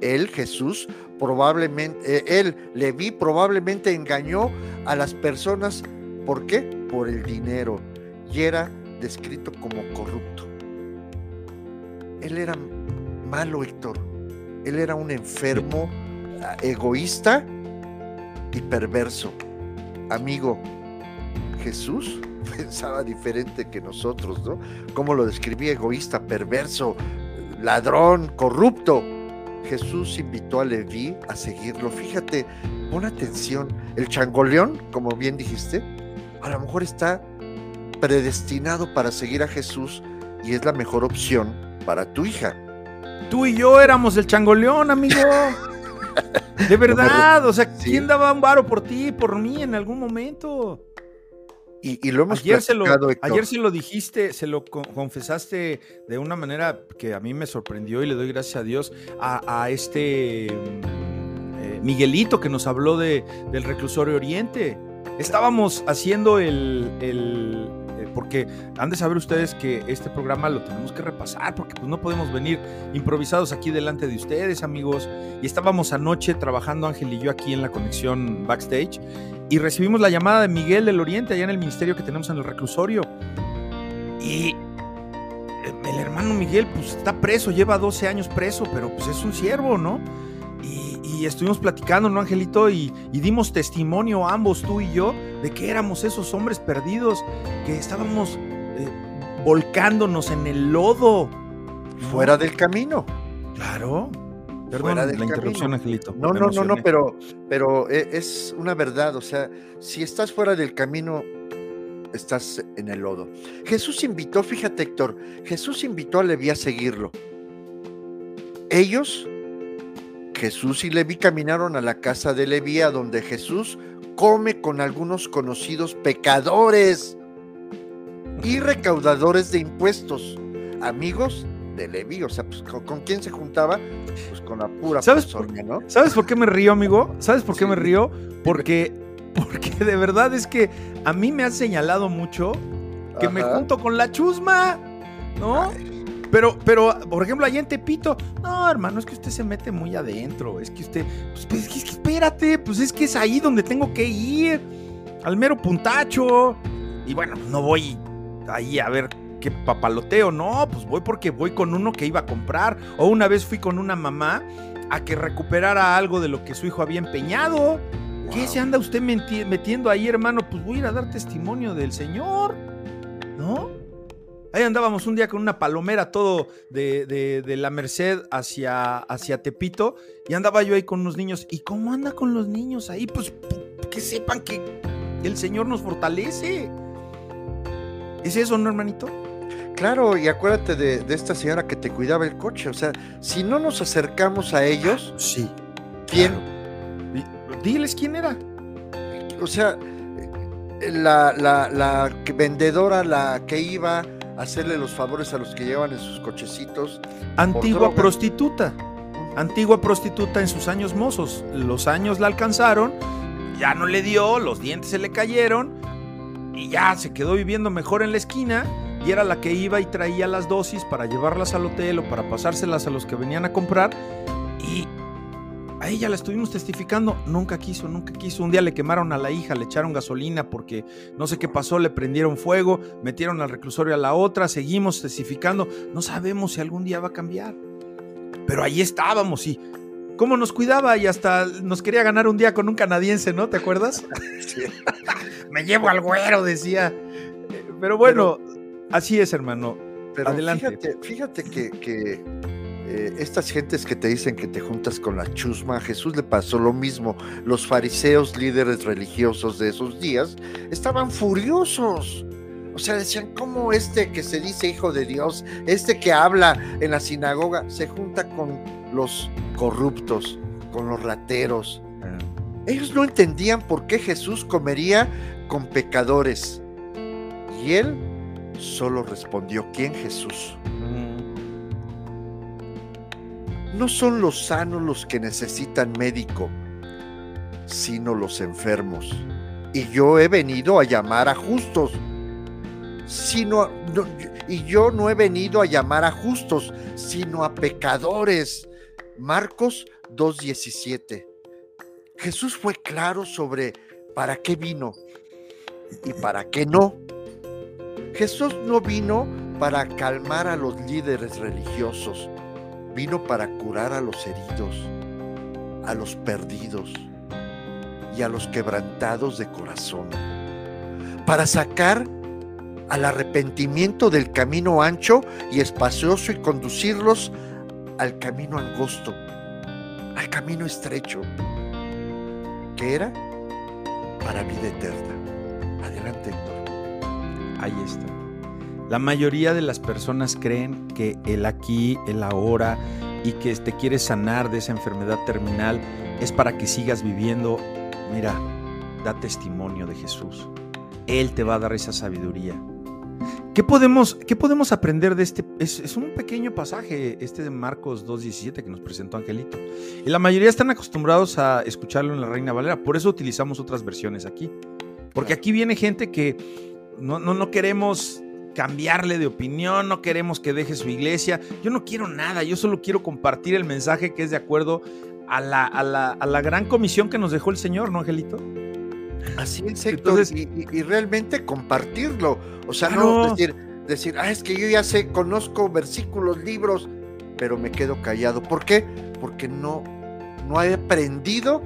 Él, Jesús, probablemente, eh, él, Leví, probablemente engañó a las personas. ¿Por qué? Por el dinero. Y era descrito como corrupto. Él era malo, Héctor. Él era un enfermo, ah, egoísta y perverso. Amigo, Jesús pensaba diferente que nosotros, ¿no? Como lo describía egoísta, perverso, ladrón, corrupto. Jesús invitó a Leví a seguirlo. Fíjate, pon atención. El changoleón, como bien dijiste, a lo mejor está predestinado para seguir a Jesús y es la mejor opción para tu hija. Tú y yo éramos el changoleón, amigo. De verdad, o sea, ¿quién daba un varo por ti, por mí en algún momento? Y, lo hemos ayer se lo, ayer se lo dijiste, se lo confesaste de una manera que a mí me sorprendió y le doy gracias a Dios a, este mm, eh, Miguelito que nos habló de, del reclusorio Oriente. Estábamos haciendo el, porque han de saber ustedes que este programa lo tenemos que repasar, porque pues no podemos venir improvisados aquí delante de ustedes, amigos. Y estábamos anoche trabajando Ángel y yo aquí en la conexión backstage y recibimos la llamada de Miguel del Oriente allá en el ministerio que tenemos en el reclusorio. Y eh, el hermano Miguel pues está preso, lleva 12 años preso, pero pues es un siervo, ¿no? y estuvimos platicando, ¿no, Angelito? Y, dimos testimonio ambos, tú y yo, de que éramos esos hombres perdidos, que estábamos eh, volcándonos en el lodo. Fuera del camino. Claro. Perdón la interrupción, Angelito. No, no, no, no, pero, pero e, es una verdad. O sea, si estás fuera del camino, estás en el lodo. Jesús invitó, fíjate, Héctor, Jesús invitó a Leví a seguirlo. Ellos Jesús y Leví caminaron a la casa de Leví, a donde Jesús come con algunos conocidos pecadores y recaudadores de impuestos, amigos de Leví. O sea, pues, ¿con, quién se juntaba? Pues con la pura ¿Sabes persona, ¿no? ¿Sabes por qué me río, amigo? ¿Sabes por qué me río? Porque, porque de verdad es que a mí me han señalado mucho que me junto con la chusma, ¿no? Pero, pero, por ejemplo, allá en Tepito, no, hermano, es que usted se mete muy adentro. Es que usted, pues, pues es que espérate, pues es que es ahí donde tengo que ir, al mero puntacho. Y bueno, no voy ahí a ver qué papaloteo, no, pues voy porque voy con uno que iba a comprar. O una vez fui con una mamá a que recuperara algo de lo que su hijo había empeñado. ¿Qué se anda usted metiendo ahí, hermano? Pues voy a ir a dar testimonio del Señor, ¿no? Ahí andábamos un día con una palomera todo de, la Merced hacia, hacia Tepito y andaba yo ahí con unos niños. ¿Y cómo anda con los niños ahí? Pues que sepan que el Señor nos fortalece. ¿Es eso, no, hermanito? Claro, y acuérdate de, esta señora que te cuidaba el coche. O sea, si no nos acercamos a ellos, sí. ¿Quién? Diles quién era. O sea, la, la, la vendedora, la que iba hacerle los favores a los que llevan en sus cochecitos. Antigua prostituta. Antigua prostituta en sus años mozos. Los años la alcanzaron, ya no le dio, los dientes se le cayeron y ya se quedó viviendo mejor en la esquina y era la que iba y traía las dosis para llevarlas al hotel o para pasárselas a los que venían a comprar y a ella la estuvimos testificando, nunca quiso, nunca quiso. Un día le quemaron a la hija, le echaron gasolina porque no sé qué pasó, le prendieron fuego, metieron al reclusorio a la otra, seguimos testificando. No sabemos si algún día va a cambiar. Pero ahí estábamos y cómo nos cuidaba y hasta nos quería ganar un día con un canadiense, ¿no? ¿Te acuerdas? Me llevo al güero, decía. Pero bueno, así es, hermano. Pero Adelante. Fíjate, que eh, estas gentes que te dicen que te juntas con la chusma, a Jesús le pasó lo mismo. Los fariseos, líderes religiosos de esos días, estaban furiosos. O sea, decían, ¿cómo este que se dice hijo de Dios, este que habla en la sinagoga, se junta con los corruptos, con los rateros? Ah. Ellos no entendían por qué Jesús comería con pecadores. Y él solo respondió, ¿quién Jesús? no son los sanos los que necesitan médico, sino los enfermos. Y yo he venido a llamar a justos, sino, y yo no he venido a llamar a justos, sino a pecadores. Marcos 2.17. Jesús fue claro sobre para qué vino y para qué no. Jesús no vino para calmar a los líderes religiosos, vino para curar a los heridos, a los perdidos y a los quebrantados de corazón, para sacar al arrepentimiento del camino ancho y espacioso y conducirlos al camino angosto, al camino estrecho, que era para vida eterna. Adelante, Héctor. Ahí está. La mayoría de las personas creen que el aquí, el ahora y que te quieres sanar de esa enfermedad terminal es para que sigas viviendo. Mira, da testimonio de Jesús. Él te va a dar esa sabiduría. ¿Qué podemos, qué podemos aprender de este? Es, un pequeño pasaje, este de Marcos 2.17 que nos presentó Angelito. Y la mayoría están acostumbrados a escucharlo en la Reina Valera, por eso utilizamos otras versiones aquí. Porque aquí viene gente que no, no, no queremos cambiarle de opinión, no queremos que deje su iglesia. Yo no quiero nada, yo solo quiero compartir el mensaje que es de acuerdo a la, a la, a la gran comisión que nos dejó el Señor, ¿no, Angelito? Así es, Entonces, y, realmente compartirlo. O sea, no decir, decir, ah, es que yo ya sé, conozco versículos, libros, pero me quedo callado. ¿Por qué? Porque no, no he aprendido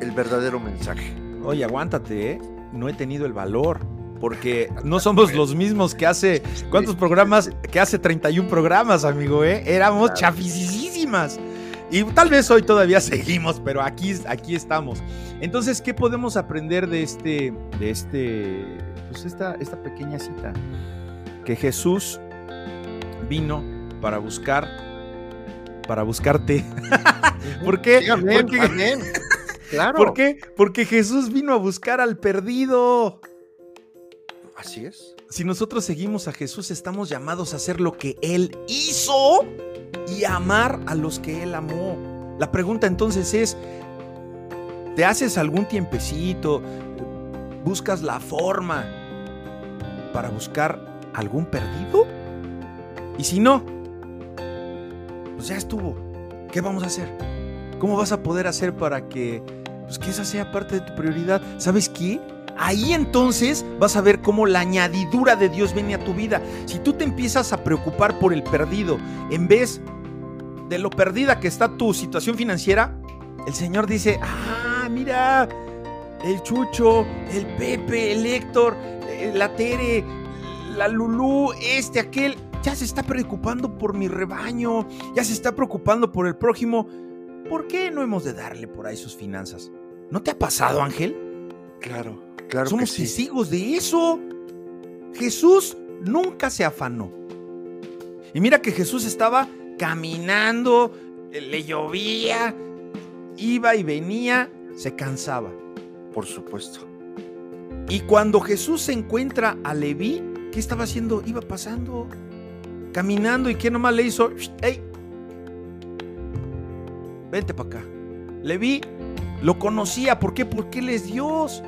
el verdadero mensaje. Oye, aguántate, ¿eh? No he tenido el valor. Porque no somos los mismos que hace. ¿Cuántos programas? Que hace 31 programas, amigo, ¿eh? Éramos claro. Y tal vez hoy todavía seguimos, pero aquí, aquí estamos. Entonces, ¿qué podemos aprender de este, de este, pues esta, esta pequeña cita? Que Jesús vino para buscar, para buscarte. ¿Por qué? Porque, Claro. ¿Por qué? Porque Jesús vino a buscar al perdido. Así es. Si nosotros seguimos a Jesús, estamos llamados a hacer lo que Él hizo y amar a los que Él amó. La pregunta entonces es, ¿te haces algún tiempecito? ¿Buscas la forma para buscar algún perdido? Y si no, pues ya estuvo. ¿Qué vamos a hacer? ¿Cómo vas a poder hacer para que, pues que esa sea parte de tu prioridad? ¿Sabes qué? Ahí entonces vas a ver cómo la añadidura de Dios viene a tu vida. Si tú te empiezas a preocupar por el perdido, en vez de lo perdida que está tu situación financiera, el Señor dice, ah, mira, el Chucho, el Pepe, el Héctor, eh, la Tere, la Lulú, este, aquel, ya se está preocupando por mi rebaño, ya se está preocupando por el prójimo. ¿Por qué no hemos de darle por ahí sus finanzas? ¿No te ha pasado, Ángel? Claro, claro. Somos que testigos de eso. Jesús nunca se afanó. Y mira que Jesús estaba caminando, le llovía, iba y venía, se cansaba. Por supuesto. Y cuando Jesús se encuentra a Leví, ¿qué estaba haciendo? Iba pasando, caminando y ¿qué nomás le hizo? ¡Ey! Vente para acá. Leví lo conocía, ¿por qué? Porque él es Dios.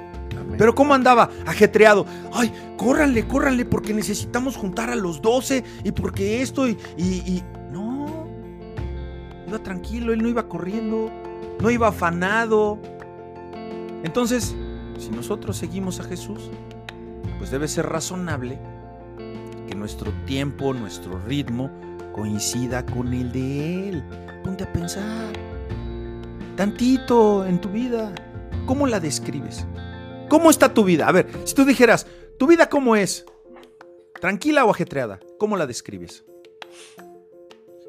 Pero ¿cómo andaba? Ajetreado. Ay, córranle, córranle, porque necesitamos juntar a los doce y porque esto y, y, Iba tranquilo, él no iba corriendo, no iba afanado. Entonces, si nosotros seguimos a Jesús, pues debe ser razonable que nuestro tiempo, nuestro ritmo coincida con el de Él. Ponte a pensar. Tantito en tu vida. ¿Cómo la describes? ¿Cómo está tu vida? A ver, si tú dijeras, ¿tu vida cómo es? ¿Tranquila o ajetreada? ¿Cómo la describes?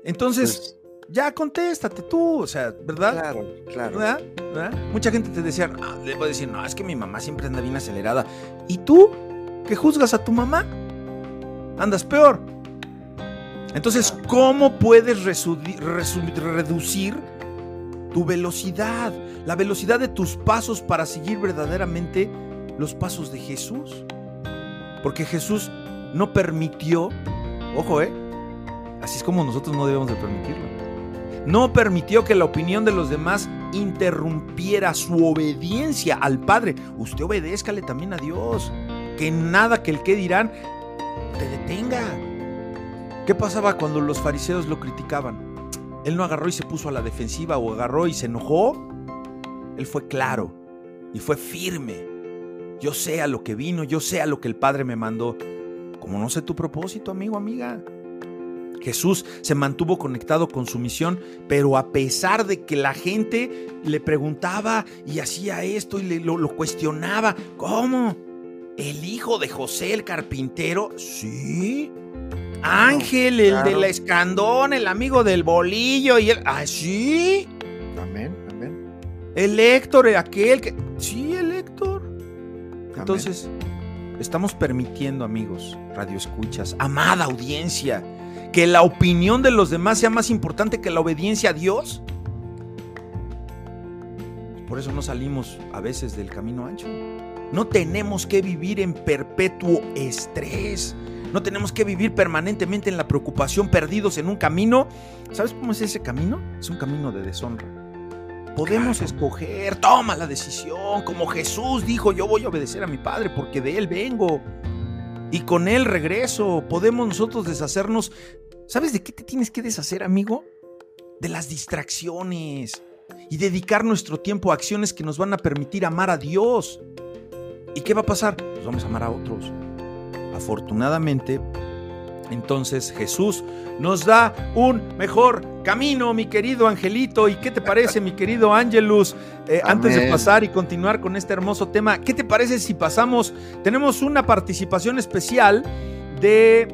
Entonces, pues, ya contéstate tú, o sea, ¿verdad? Claro, claro. ¿Verdad? Mucha gente te decía, le voy a decir, no, es que mi mamá siempre anda bien acelerada. ¿Y tú? ¿Que juzgas a tu mamá? Andas peor. Entonces, ¿cómo puedes reducir tu velocidad? La velocidad de tus pasos para seguir verdaderamente los pasos de Jesús. Porque Jesús no permitió, ojo, ¿eh? Así es como nosotros no debemos de permitirlo No permitió que la opinión de los demás interrumpiera su obediencia al Padre. Usted obedézcale también a Dios. Que nada que el que dirán te detenga. ¿Qué pasaba cuando los fariseos lo criticaban? Él no agarró y se puso a la defensiva o agarró y se enojó. Él fue claro y fue firme. Yo sé a lo que vino, yo sé a lo que el Padre me mandó. Como no sé tu propósito, amigo, amiga. Jesús se mantuvo conectado con su misión, pero a pesar de que la gente le preguntaba y hacía esto y lo, lo cuestionaba, ¿cómo? ¿El hijo de José el carpintero? Sí. Ángel, el de la escandón, el amigo del bolillo y el. ¿Ah, sí? Amén, amén. El Héctor, aquel que. Sí, el Héctor. Entonces, estamos permitiendo, amigos, radioescuchas, amada audiencia, que la opinión de los demás sea más importante que la obediencia a Dios. Por eso no salimos a veces del camino ancho. No tenemos que vivir en perpetuo estrés. No tenemos que vivir permanentemente en la preocupación, perdidos en un camino. ¿Sabes cómo es ese camino? Es un camino de deshonra. Podemos escoger, toma la decisión, como Jesús dijo, yo voy a obedecer a mi Padre porque de Él vengo y con Él regreso. Podemos nosotros deshacernos. ¿Sabes de qué te tienes que deshacer, amigo? De las distracciones y dedicar nuestro tiempo a acciones que nos van a permitir amar a Dios. ¿Y qué va a pasar? Pues vamos a amar a otros. Afortunadamente, entonces Jesús nos da un mejor camino, mi querido Angelito. ¿Y qué te parece, mi querido Angelus? Eh, antes de pasar y continuar con este hermoso tema, ¿qué te parece si pasamos? Tenemos una participación especial de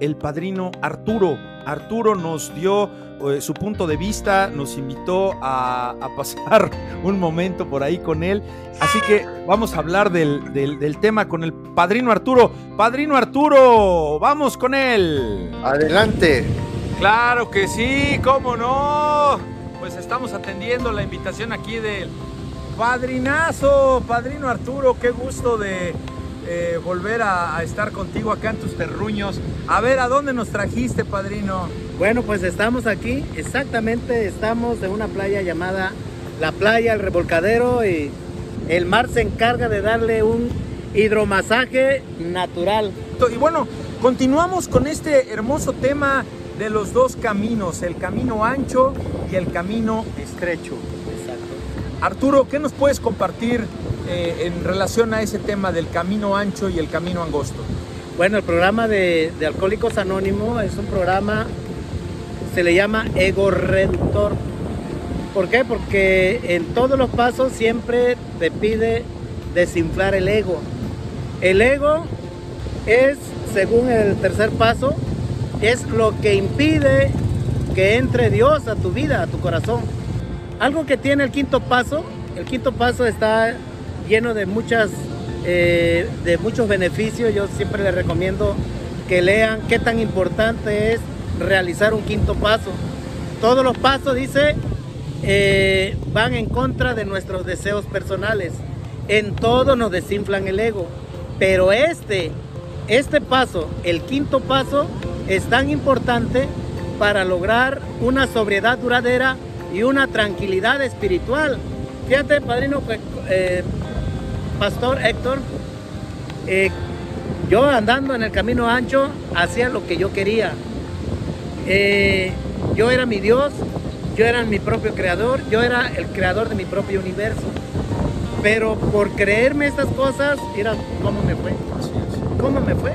el padrino Arturo. Arturo nos dio eh, su punto de vista, nos invitó a, pasar un momento por ahí con él. Así que vamos a hablar del, del, tema con el padrino Arturo. Padrino Arturo, vamos con él. Adelante. Claro que sí, cómo no. Pues estamos atendiendo la invitación aquí del padrinazo, padrino Arturo, qué gusto de eh, volver a, estar contigo acá en tus terruños. A ver, ¿a dónde nos trajiste, padrino? Bueno, pues estamos aquí, exactamente, estamos en una playa llamada La Playa, el Revolcadero, y el mar se encarga de darle un hidromasaje natural. Y bueno, continuamos con este hermoso tema de los dos caminos, el camino ancho y el camino estrecho. Exacto. Arturo, ¿qué nos puedes compartir eh, en relación a ese tema del camino ancho y el camino angosto? Bueno, el programa de, Alcohólicos Anónimos es un programa, se le llama ego reductor. ¿Por qué? Porque en todos los pasos siempre te pide desinflar el ego. El ego es, según el tercer paso, es lo que impide que entre Dios a tu vida, a tu corazón. Algo que tiene el quinto paso, el quinto paso está lleno de muchas eh, de muchos beneficios. Yo siempre les recomiendo que lean qué tan importante es realizar un quinto paso. Todos los pasos, dice, eh, van en contra de nuestros deseos personales. En todo nos desinflan el ego. Pero este, este paso, el quinto paso, es tan importante para lograr una sobriedad duradera y una tranquilidad espiritual. Fíjate, padrino, eh, pastor Héctor, eh, yo andando en el camino ancho hacía lo que yo quería. Eh, yo era mi Dios, yo era mi propio creador, yo era el creador de mi propio universo. Pero por creerme estas cosas, mira cómo me fue. ¿Cómo me fue?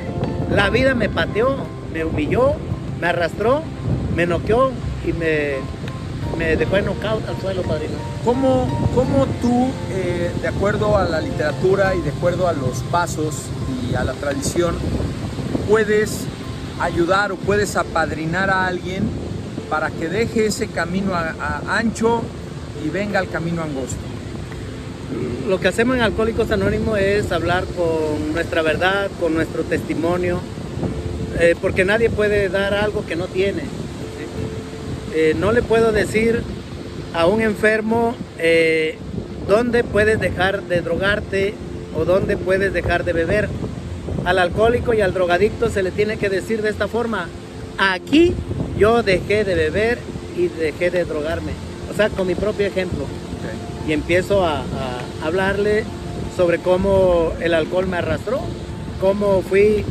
La vida me pateó, me humilló, me arrastró, me noqueó y me me dejó en knockout al suelo, padrino. ¿Cómo, cómo eh, de acuerdo a la literatura y de acuerdo a los pasos y a la tradición, puedes ayudar o puedes apadrinar a alguien para que deje ese camino ancho y venga al camino angosto? Lo que hacemos en Alcohólicos Anónimos es hablar con nuestra verdad, con nuestro testimonio, eh, porque nadie puede dar algo que no tiene. Eh, no le puedo decir a un enfermo dónde puedes dejar de drogarte o dónde puedes dejar de beber. Al alcohólico y al drogadicto se le tiene que decir de esta forma, aquí yo dejé de beber y dejé de drogarme. O sea, con mi propio ejemplo. Y empiezo a, hablarle sobre cómo el alcohol me arrastró, cómo fui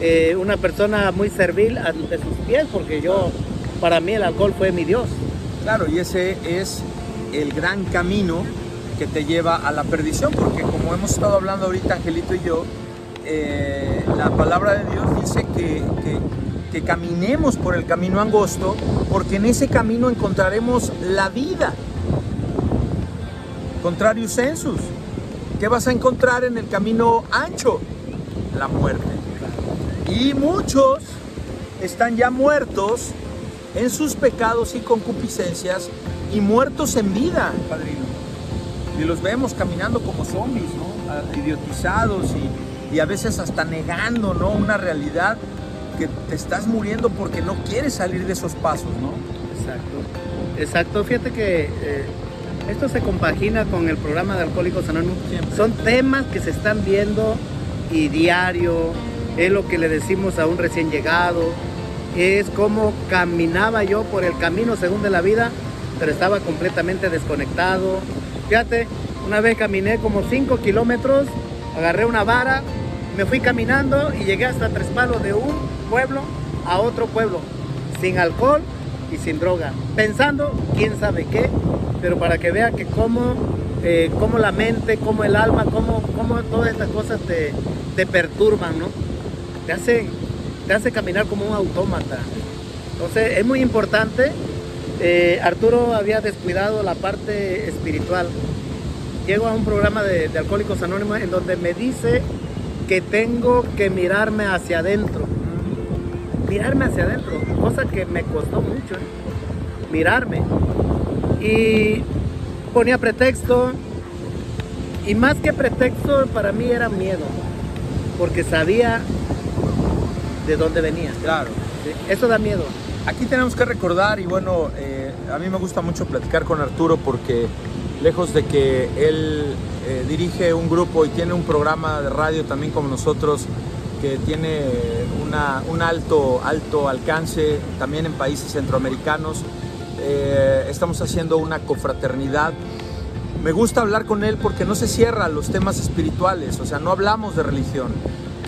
eh, una persona muy servil ante sus pies, porque yo, para mí el alcohol fue mi Dios. Claro, y ese es el gran camino que te lleva a la perdición, porque como hemos estado hablando ahorita Angelito y yo, eh, la palabra de Dios dice que, caminemos por el camino angosto, porque en ese camino encontraremos la vida. Contrario sensus. ¿Qué vas a encontrar en el camino ancho? La muerte. Y muchos están ya muertos en sus pecados y concupiscencias y muertos en vida, padrino. Y los vemos caminando como zombies, ¿no? Ah, idiotizados y, y a veces hasta negando, ¿no? Una realidad que te estás muriendo porque no quieres salir de esos pasos, ¿no? Exacto. Exacto. Fíjate que eh, esto se compagina con el programa de Alcohólicos Anónimos. Son temas que se están viendo y diario. Es lo que le decimos a un recién llegado. Es como caminaba yo por el camino según de la vida, pero estaba completamente desconectado. Fíjate, una vez caminé como 5 kilómetros, agarré una vara, me fui caminando y llegué hasta Tres Palos de un pueblo a otro pueblo, sin alcohol y sin droga, pensando quién sabe qué, pero para que vea que cómo, eh, cómo la mente, cómo el alma, cómo, cómo todas estas cosas te, perturban, ¿no? Te hace, te hace caminar como un autómata. Entonces es muy importante. Eh, Arturo había descuidado la parte espiritual. Llego a un programa de, de Alcohólicos Anónimos en donde me dice que tengo que mirarme hacia adentro mirarme hacia adentro, cosa que me costó mucho, ¿eh? mirarme. Y ponía pretexto, y más que pretexto para mí era miedo, porque sabía de dónde venía. Claro. Eso da miedo. Aquí tenemos que recordar, y bueno, eh, a mí me gusta mucho platicar con Arturo porque lejos de que él eh, dirige un grupo y tiene un programa de radio también como nosotros, que tiene un alto, alto alcance también en países centroamericanos. Eh, estamos haciendo una confraternidad. Me gusta hablar con él porque no se cierra los temas espirituales, o sea, no hablamos de religión.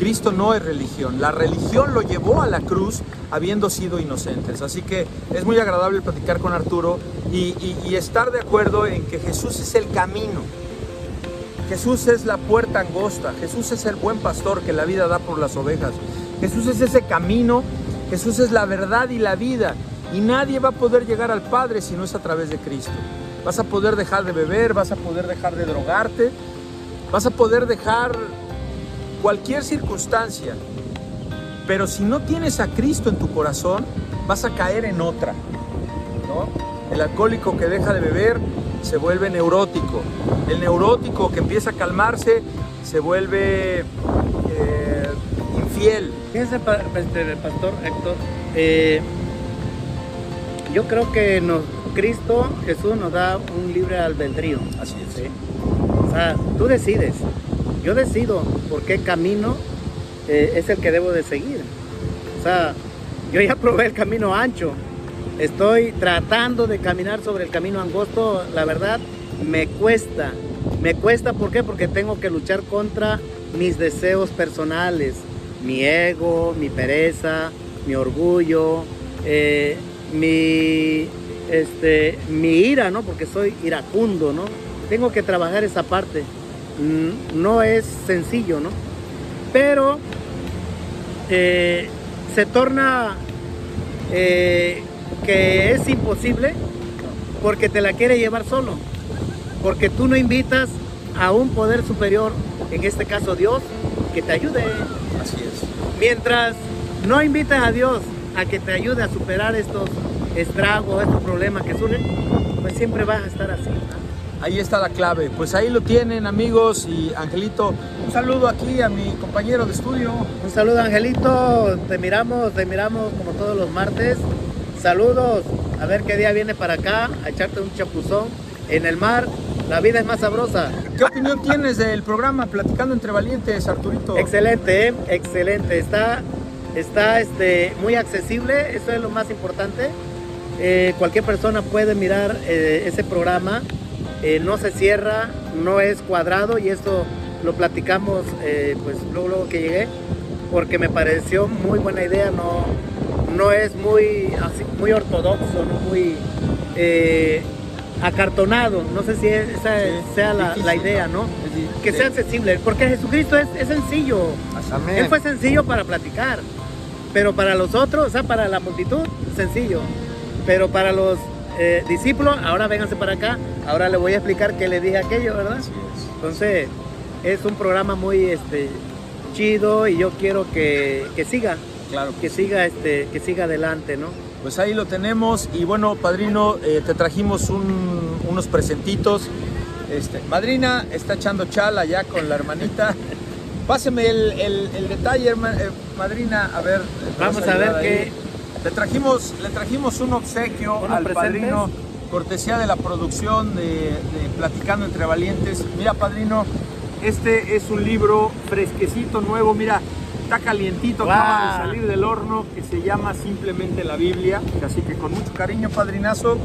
Cristo no es religión, la religión lo llevó a la cruz habiendo sido inocentes. Así que es muy agradable platicar con Arturo y estar de acuerdo en que Jesús es el camino Jesús es la puerta angosta, Jesús es el buen pastor que la vida da por las ovejas. Jesús es ese camino, Jesús es la verdad y la vida. Y nadie va a poder llegar al Padre si no es a través de Cristo. Vas a poder dejar de beber, vas a poder dejar de drogarte, vas a poder dejar cualquier circunstancia. Pero si no tienes a Cristo en tu corazón, vas a caer en otra. El alcohólico que deja de beber se vuelve neurótico. El neurótico que empieza a calmarse se vuelve eh, infiel. Fíjense, este, pastor Héctor, eh, yo creo que nos, Cristo, Jesús nos da un libre albedrío. Así es. O sea, tú decides. Yo decido por qué camino eh, es el que debo de seguir. O sea, yo ya probé el camino ancho, Estoy tratando de caminar sobre el camino angosto, la verdad me cuesta. Me cuesta, ¿por qué? Porque tengo que luchar contra mis deseos personales, mi ego, mi pereza, mi orgullo, eh, mi, este, mi ira, ¿no? Porque soy iracundo, ¿no? Tengo que trabajar esa parte. Mm, no es sencillo, ¿no? Pero eh, se torna eh, que es imposible porque te la quiere llevar solo, porque tú no invitas a un poder superior, en este caso Dios, que te ayude. Así es. Mientras no invitas a Dios a que te ayude a superar estos estragos, estos problemas que surgen, pues siempre vas a estar así. Ahí está la clave. Pues ahí lo tienen amigos y Angelito, un saludo aquí a mi compañero de estudio. Un saludo Angelito, te miramos, te miramos como todos los martes. Saludos, a ver qué día viene para acá a echarte un chapuzón en el mar. La vida es más sabrosa. ¿Qué opinión tienes del programa Platicando entre Valientes, Arturito? Excelente, ¿eh? excelente. Está, está este, muy accesible, eso es lo más importante. eh, cualquier persona puede mirar eh, ese programa. Eh, no se cierra, no es cuadrado y esto lo platicamos pues luego, luego, que llegué porque me pareció muy buena idea, no, no es muy, así, muy ortodoxo, no muy acartonado, no sé si esa sea la, idea, ¿no? Que sea accesible, porque Jesucristo es, es sencillo, Él fue sencillo para platicar, pero para los otros, o sea, para la multitud, sencillo, pero para los eh, discípulos, ahora vénganse para acá, ahora le voy a explicar qué le dije aquello, ¿verdad? Entonces, es un programa muy este, chido y yo quiero que, que siga, claro. que siga, este, que siga adelante, ¿no? Pues ahí lo tenemos y bueno, padrino, eh, te trajimos unos presentitos. Este, madrina está echando chala ya con la hermanita. Páseme el, detalle, eh, madrina, a ver. Vamos a, ver qué. Le trajimos, le trajimos un obsequio al padrino, cortesía de la producción de, de Platicando entre Valientes. Mira, padrino, este es un libro fresquecito, nuevo. Mira, está calientito, acaba de salir del horno, que se llama simplemente la Biblia. Así que con mucho cariño, padrinazo.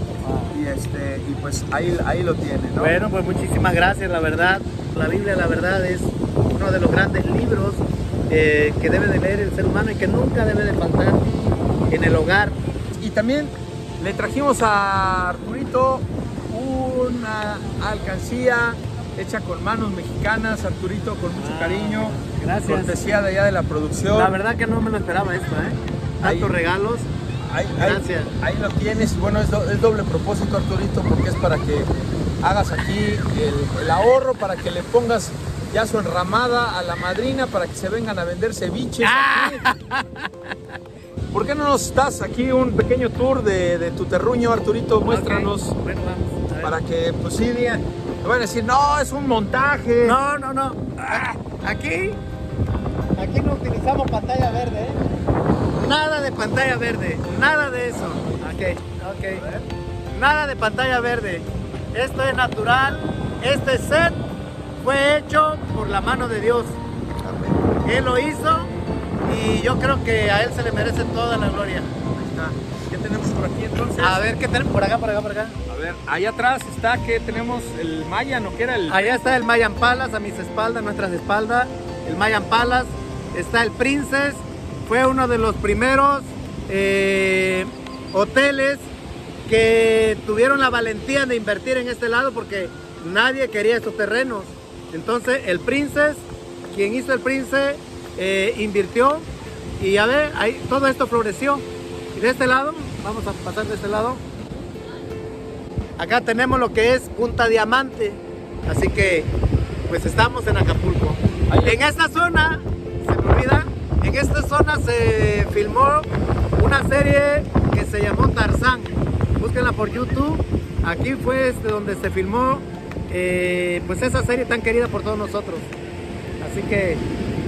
Y, este, y pues ahí, ahí lo tiene, ¿no? Bueno, pues muchísimas gracias, la verdad. La Biblia, la verdad, es uno de los grandes libros eh, que debe de leer el ser humano y que nunca debe de faltar en el hogar. Y también le trajimos a Arturito una alcancía hecha con manos mexicanas, Arturito, con mucho ah. cariño. Gracias. Cortesía de allá de la producción. La verdad que no me lo esperaba esto, ¿eh? Tantos regalos. Gracias. Ahí, lo tienes. Y bueno, es, doble propósito, Arturito, porque es para que hagas aquí el, ahorro, para que le pongas ya su enramada a la madrina, para que se vengan a vender ceviches aquí. ¿Por qué no nos das aquí un pequeño tour de, tu terruño, Arturito? Muéstranos. Bueno, vamos. Para que, pues sí, me van a decir, no, es un montaje. No, no, no. Ah, aquí Aquí no utilizamos pantalla verde, ¿eh? Nada de pantalla verde, nada de eso. Ok, ok. Nada de pantalla verde. Esto es natural. Este set fue hecho por la mano de Dios. Él lo hizo y yo creo que a él se le merece toda la gloria. ¿Qué tenemos por aquí entonces? A ver, ¿qué tenemos por acá, por acá, por acá? A ver, allá atrás está que tenemos el Mayan, ¿o qué era el? Allá está el Mayan Palace a mis espaldas, nuestras espaldas. El Mayan Palace está el Princess, fue uno de los primeros eh, hoteles que tuvieron la valentía de invertir en este lado porque nadie quería estos terrenos. Entonces el Princess, quien hizo el Princess, eh, invirtió y ya ve, ahí todo esto floreció. Y de este lado, vamos a pasar de este lado. Acá tenemos lo que es Punta Diamante. Así que pues estamos en Acapulco. En esta zona en esta zona se filmó una serie que se llamó Tarzán. Búsquenla por YouTube. Aquí fue este, donde se filmó eh, pues esa serie tan querida por todos nosotros. Así que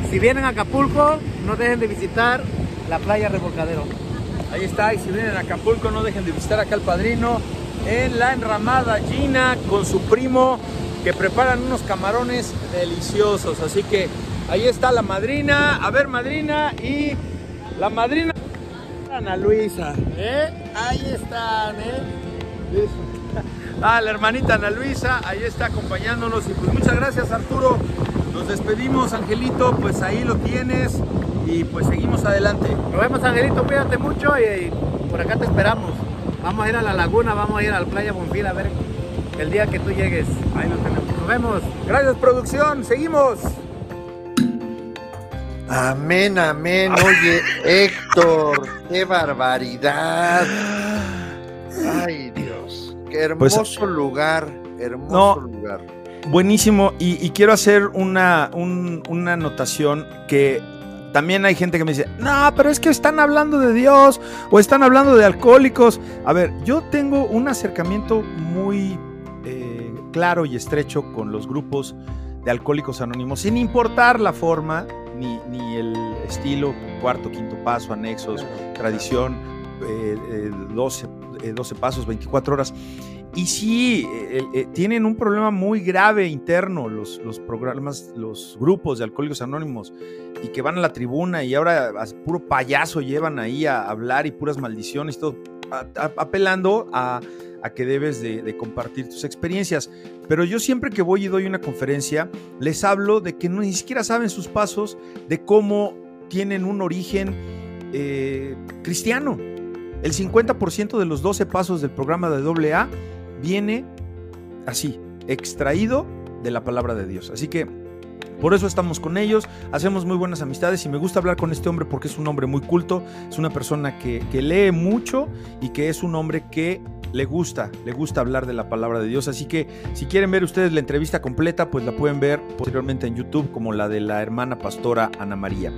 si vienen a Acapulco, no dejen de visitar la playa Revolcadero. Ahí está, y si vienen a Acapulco, no dejen de visitar acá al padrino en la enramada Gina con su primo que preparan unos camarones deliciosos. Así que Ahí está la madrina. A ver, madrina. Y la madrina. Ana Luisa. ¿eh? Ahí están, ¿eh? Ah, la hermanita Ana Luisa. Ahí está acompañándonos. Y pues muchas gracias, Arturo. Nos despedimos, Angelito. Pues ahí lo tienes. Y pues seguimos adelante. Nos vemos, Angelito. Cuídate mucho y, por acá te esperamos. Vamos a ir a la laguna, vamos a ir a la playa Bonfil a ver el día que tú llegues. Ahí lo tenemos. Nos vemos. Gracias, producción. Seguimos. Amén, amén. Oye, Héctor, qué barbaridad. Ay, Dios. Qué pues, hermoso lugar, hermoso lugar. Buenísimo. Y, quiero hacer una, una anotación que también hay gente que me dice, no, pero es que están hablando de Dios o están hablando de alcohólicos. A ver, yo tengo un acercamiento muy eh, claro y estrecho con los grupos de alcohólicos anónimos, sin importar la forma ni, ni el estilo, cuarto, quinto paso, anexos, tradición, 12, eh, 12, eh, pasos, 24 horas. Y sí, eh, tienen un problema muy grave interno los, los programas, los grupos de alcohólicos anónimos y que van a la tribuna y ahora puro payaso llevan ahí a hablar y puras maldiciones y todo. apelando a, que debes de, compartir tus experiencias. Pero yo siempre que voy y doy una conferencia, les hablo de que ni siquiera saben sus pasos, de cómo tienen un origen eh, cristiano. El 50% de los 12 pasos del programa de AA viene así, extraído de la palabra de Dios. Así que por eso estamos con ellos, hacemos muy buenas amistades y me gusta hablar con este hombre porque es un hombre muy culto, es una persona que, lee mucho y que es un hombre que le gusta, le gusta hablar de la palabra de Dios. Así que si quieren ver ustedes la entrevista completa, pues la pueden ver posteriormente en YouTube como la de la hermana pastora Ana María.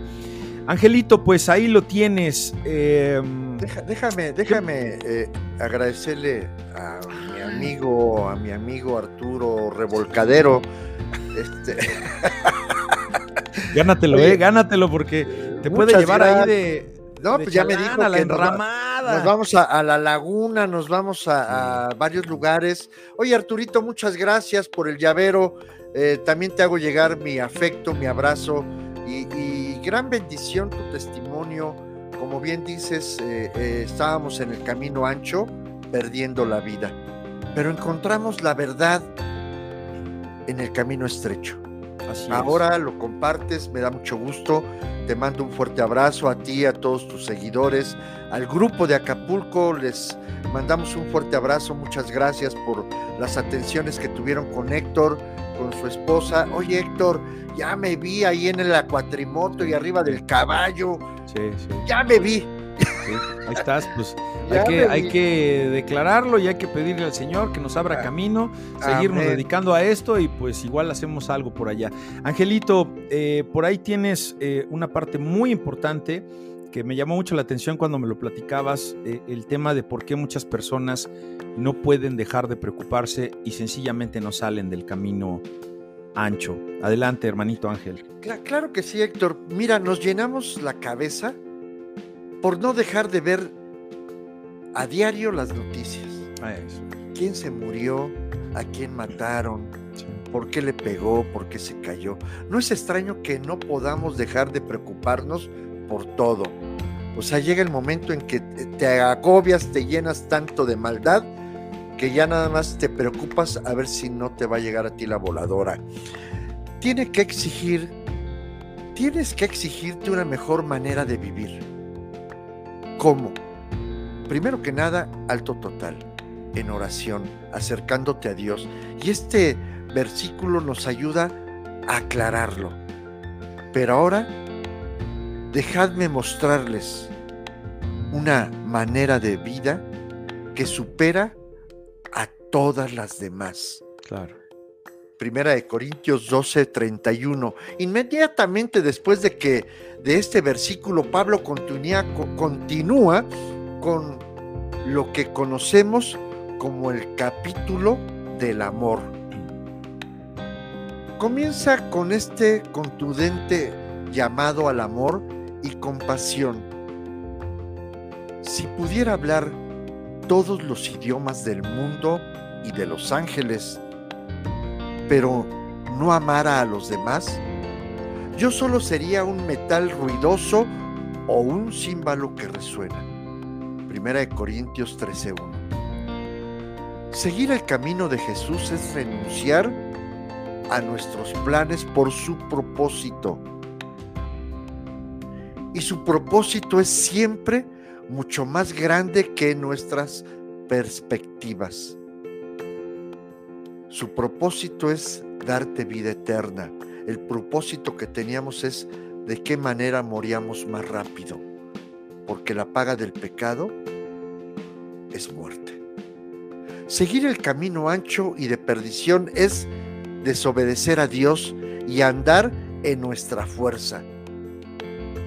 Angelito, pues ahí lo tienes. Em, déjame, déjame eh, agradecerle a mi amigo, a mi amigo Arturo Revolcadero este... gánatelo, eh, gánatelo porque te puede llevar ahí de. No, pues ya me dijo la enramada. Nos, vamos a, la laguna, nos vamos a, varios lugares. Oye, Arturito, muchas gracias por el llavero. Eh, también te hago llegar mi afecto, mi abrazo y, gran bendición tu testimonio. Como bien dices, eh, estábamos en el camino ancho, perdiendo la vida, pero encontramos la verdad en el camino estrecho. Ahora lo compartes, me da mucho gusto. Te mando un fuerte abrazo a ti, a todos tus seguidores, al grupo de Acapulco. Les mandamos un fuerte abrazo. Muchas gracias por las atenciones que tuvieron con Héctor, con su esposa. Oye, Héctor, ya me vi ahí en el acuatrimoto y arriba del caballo. Sí, sí. Ya me vi ahí estás, pues hay que, hay que, declararlo y hay que pedirle al Señor que nos abra ah, camino, seguirnos dedicando a esto y pues igual hacemos algo por allá. Angelito, eh, por ahí tienes eh, una parte muy importante que me llamó mucho la atención cuando me lo platicabas, eh, el tema de por qué muchas personas no pueden dejar de preocuparse y sencillamente no salen del camino ancho. Adelante, hermanito Ángel. Claro que sí, Héctor. Mira, nos llenamos la cabeza por no dejar de ver a diario las noticias. ¿Quién se murió? ¿A quién mataron? ¿Por qué le pegó? ¿Por qué se cayó? No es extraño que no podamos dejar de preocuparnos por todo. O sea, llega el momento en que te agobias, te llenas tanto de maldad que ya nada más te preocupas a ver si no te va a llegar a ti la voladora. Tiene que exigir, tienes que exigirte una mejor manera de vivir ¿Cómo? Primero que nada, alto total, en oración, acercándote a Dios. Y este versículo nos ayuda a aclararlo. Pero ahora, dejadme mostrarles una manera de vida que supera todas las demás. Claro. Primera de Corintios 12, 31. Inmediatamente después de que de este versículo Pablo continúa, continúa con lo que conocemos como el capítulo del amor. Comienza con este contundente llamado al amor y compasión. Si pudiera hablar todos los idiomas del mundo y de los ángeles, pero no amara a los demás, yo solo sería un metal ruidoso o un címbalo que resuena. Primera de Corintios 13:1. Seguir el camino de Jesús es renunciar a nuestros planes por su propósito. Y su propósito es siempre mucho más grande que nuestras perspectivas. Su propósito es darte vida eterna. El propósito que teníamos es de qué manera moríamos más rápido, porque la paga del pecado es muerte. Seguir el camino ancho y de perdición es desobedecer a Dios y andar en nuestra fuerza.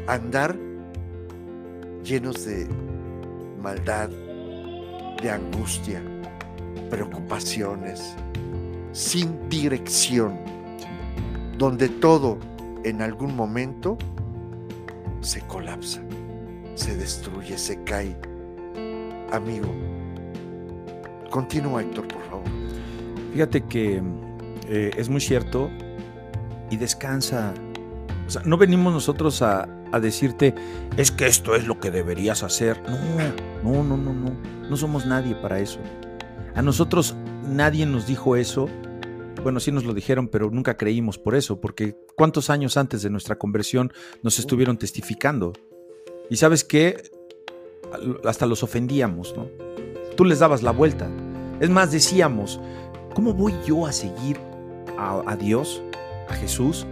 Andar llenos de maldad, de angustia, preocupaciones, sin dirección, donde todo en algún momento se colapsa, se destruye, se cae. Amigo, continúa Héctor, por favor. Fíjate que eh, es muy cierto y descansa sea, no venimos nosotros a, a, decirte, es que esto es lo que deberías hacer. No, no, no, no, no. No somos nadie para eso. A nosotros nadie nos dijo eso. Bueno, sí nos lo dijeron, pero nunca creímos por eso, porque ¿cuántos años antes de nuestra conversión nos estuvieron testificando? Y sabes qué, hasta los ofendíamos, ¿no? Tú les dabas la vuelta. Es más, decíamos, ¿cómo voy yo a seguir a, a Dios, a Jesús,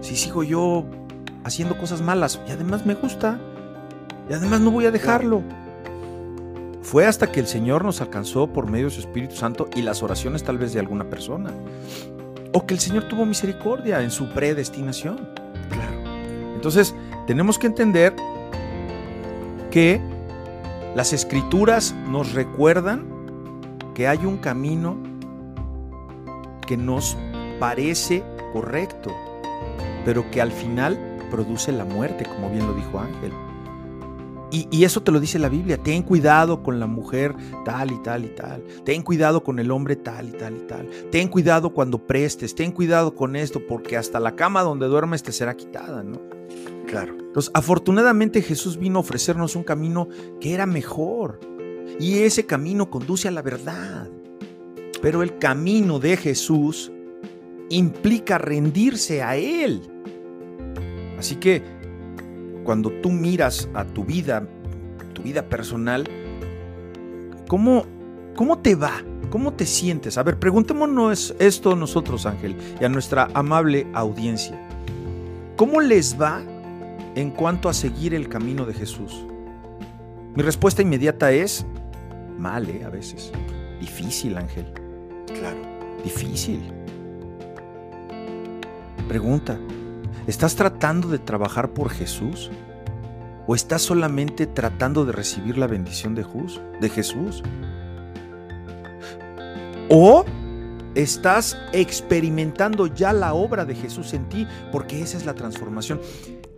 si sigo yo haciendo cosas malas y además me gusta y además no voy a dejarlo. Fue hasta que el Señor nos alcanzó por medio de su Espíritu Santo y las oraciones tal vez de alguna persona. O que el Señor tuvo misericordia en su predestinación. Claro. Entonces, tenemos que entender que las escrituras nos recuerdan que hay un camino que nos parece correcto, pero que al final produce la muerte, como bien lo dijo Ángel. Y, eso te lo dice la Biblia. Ten cuidado con la mujer tal y tal y tal. Ten cuidado con el hombre tal y tal y tal. Ten cuidado cuando prestes. Ten cuidado con esto porque hasta la cama donde duermes te será quitada, ¿no? Claro. Entonces, afortunadamente Jesús vino a ofrecernos un camino que era mejor. Y ese camino conduce a la verdad. Pero el camino de Jesús implica rendirse a Él. Así que cuando tú miras a tu vida, tu vida personal, ¿cómo, cómo te va? ¿Cómo te sientes? A ver, preguntémonos esto nosotros, Ángel, y a nuestra amable audiencia. ¿Cómo les va en cuanto a seguir el camino de Jesús? Mi respuesta inmediata es mal, ¿eh? A veces. Difícil, Ángel. Claro. Difícil. Pregunta, ¿estás tratando de trabajar por Jesús? ¿O estás solamente tratando de recibir la bendición de Jesús? ¿O estás experimentando ya la obra de Jesús en ti? Porque esa es la transformación.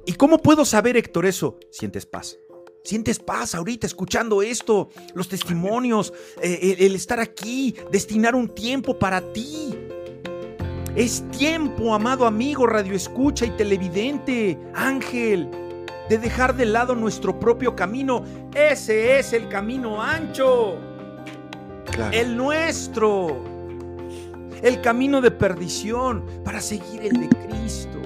¿Y cómo puedo saber, Héctor, eso? Sientes paz. Sientes paz ahorita escuchando esto, los testimonios, eh, el estar aquí, destinar un tiempo para ti. Es tiempo, amado amigo, radioescucha y televidente, ángel, de dejar de lado nuestro propio camino. Ese es el camino ancho. El nuestro. El camino de perdición para seguir el de Cristo.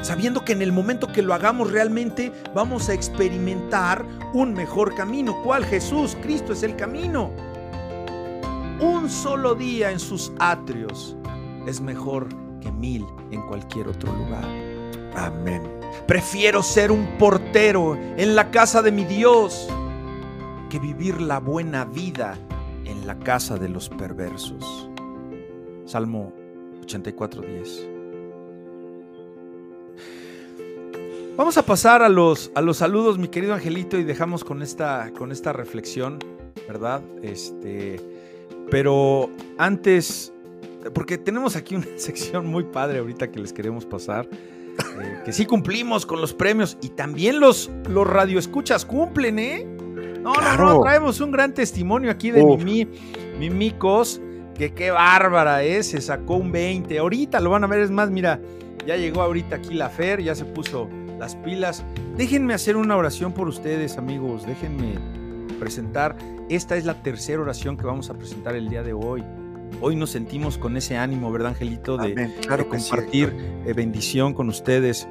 Sabiendo que en el momento que lo hagamos realmente vamos a experimentar un mejor camino. ¿Cuál Jesús? Cristo es el camino un solo día en sus atrios es mejor que mil en cualquier otro lugar. Amén. Prefiero ser un portero en la casa de mi Dios que vivir la buena vida en la casa de los perversos. Salmo 84.10. Vamos a pasar a los, a los saludos, mi querido Angelito, y dejamos con esta, con esta reflexión, ¿verdad? Este, pero antes, porque tenemos aquí una sección muy padre ahorita que les queremos pasar. Eh, que sí cumplimos con los premios y también los, los radioescuchas cumplen, ¿eh? No, no, no, traemos un gran testimonio aquí de Mimi, Mimicos, que qué bárbara es, se sacó un 20. Ahorita lo van a ver, es más, mira, ya llegó ahorita aquí la Fer, ya se puso las pilas. Déjenme hacer una oración por ustedes, amigos, déjenme presentar. Esta es la tercera oración que vamos a presentar el día de hoy. Hoy nos sentimos con ese ánimo, ¿verdad, Angelito? De, compartir eh, bendición con ustedes.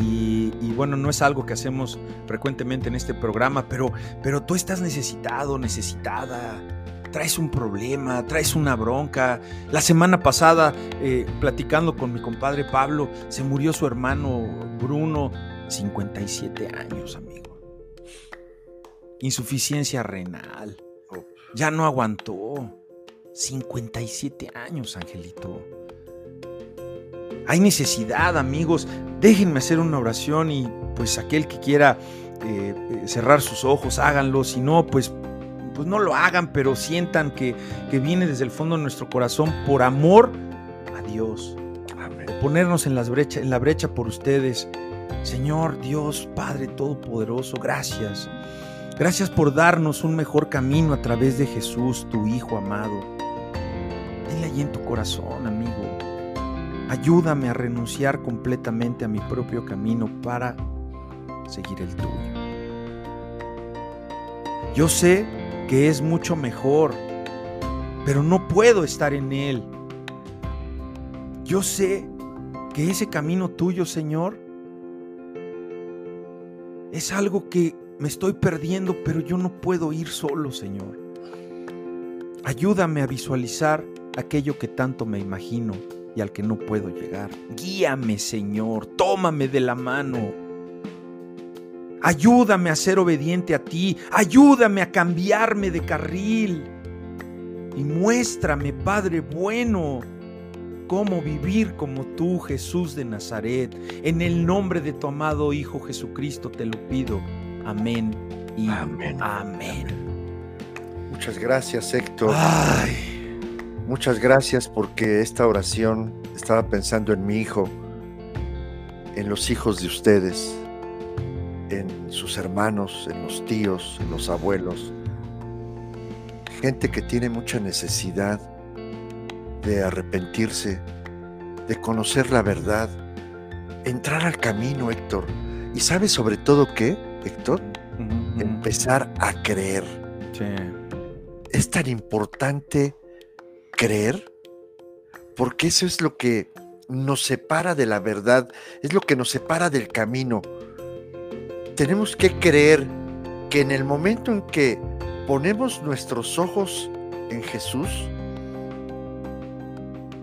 Y, bueno, no es algo que hacemos frecuentemente en este programa, pero, pero tú estás necesitado, necesitada. Traes un problema, traes una bronca. La semana pasada, eh, platicando con mi compadre Pablo, se murió su hermano Bruno, 57 años, amigo insuficiencia renal. Ya no aguantó. 57 años, Angelito. Hay necesidad, amigos. Déjenme hacer una oración y pues aquel que quiera eh, eh, cerrar sus ojos, háganlo. Si no, pues, pues no lo hagan, pero sientan que, que viene desde el fondo de nuestro corazón por amor a Dios. ponernos en, las brecha, en la brecha por ustedes. Señor Dios, Padre Todopoderoso, gracias. Gracias por darnos un mejor camino a través de Jesús, tu Hijo amado. Dile ahí en tu corazón, amigo. Ayúdame a renunciar completamente a mi propio camino para seguir el tuyo. Yo sé que es mucho mejor, pero no puedo estar en él. Yo sé que ese camino tuyo, Señor, es algo que me estoy perdiendo, pero yo no puedo ir solo, Señor. Ayúdame a visualizar aquello que tanto me imagino y al que no puedo llegar. Guíame, Señor, tómame de la mano. Ayúdame a ser obediente a ti, ayúdame a cambiarme de carril. Y muéstrame, Padre bueno, cómo vivir como tú, Jesús de Nazaret. En el nombre de tu amado Hijo Jesucristo te lo pido. Amén y amén. amén. Muchas gracias, Héctor. Ay. Muchas gracias porque esta oración estaba pensando en mi hijo, en los hijos de ustedes, en sus hermanos, en los tíos, en los abuelos. Gente que tiene mucha necesidad de arrepentirse, de conocer la verdad, entrar al camino, Héctor. ¿Y sabes sobre todo qué, Héctor? Empezar a creer. Es tan importante creer, porque eso es lo que nos separa de la verdad, es lo que nos separa del camino. Tenemos que creer que en el momento en que ponemos nuestros ojos en Jesús,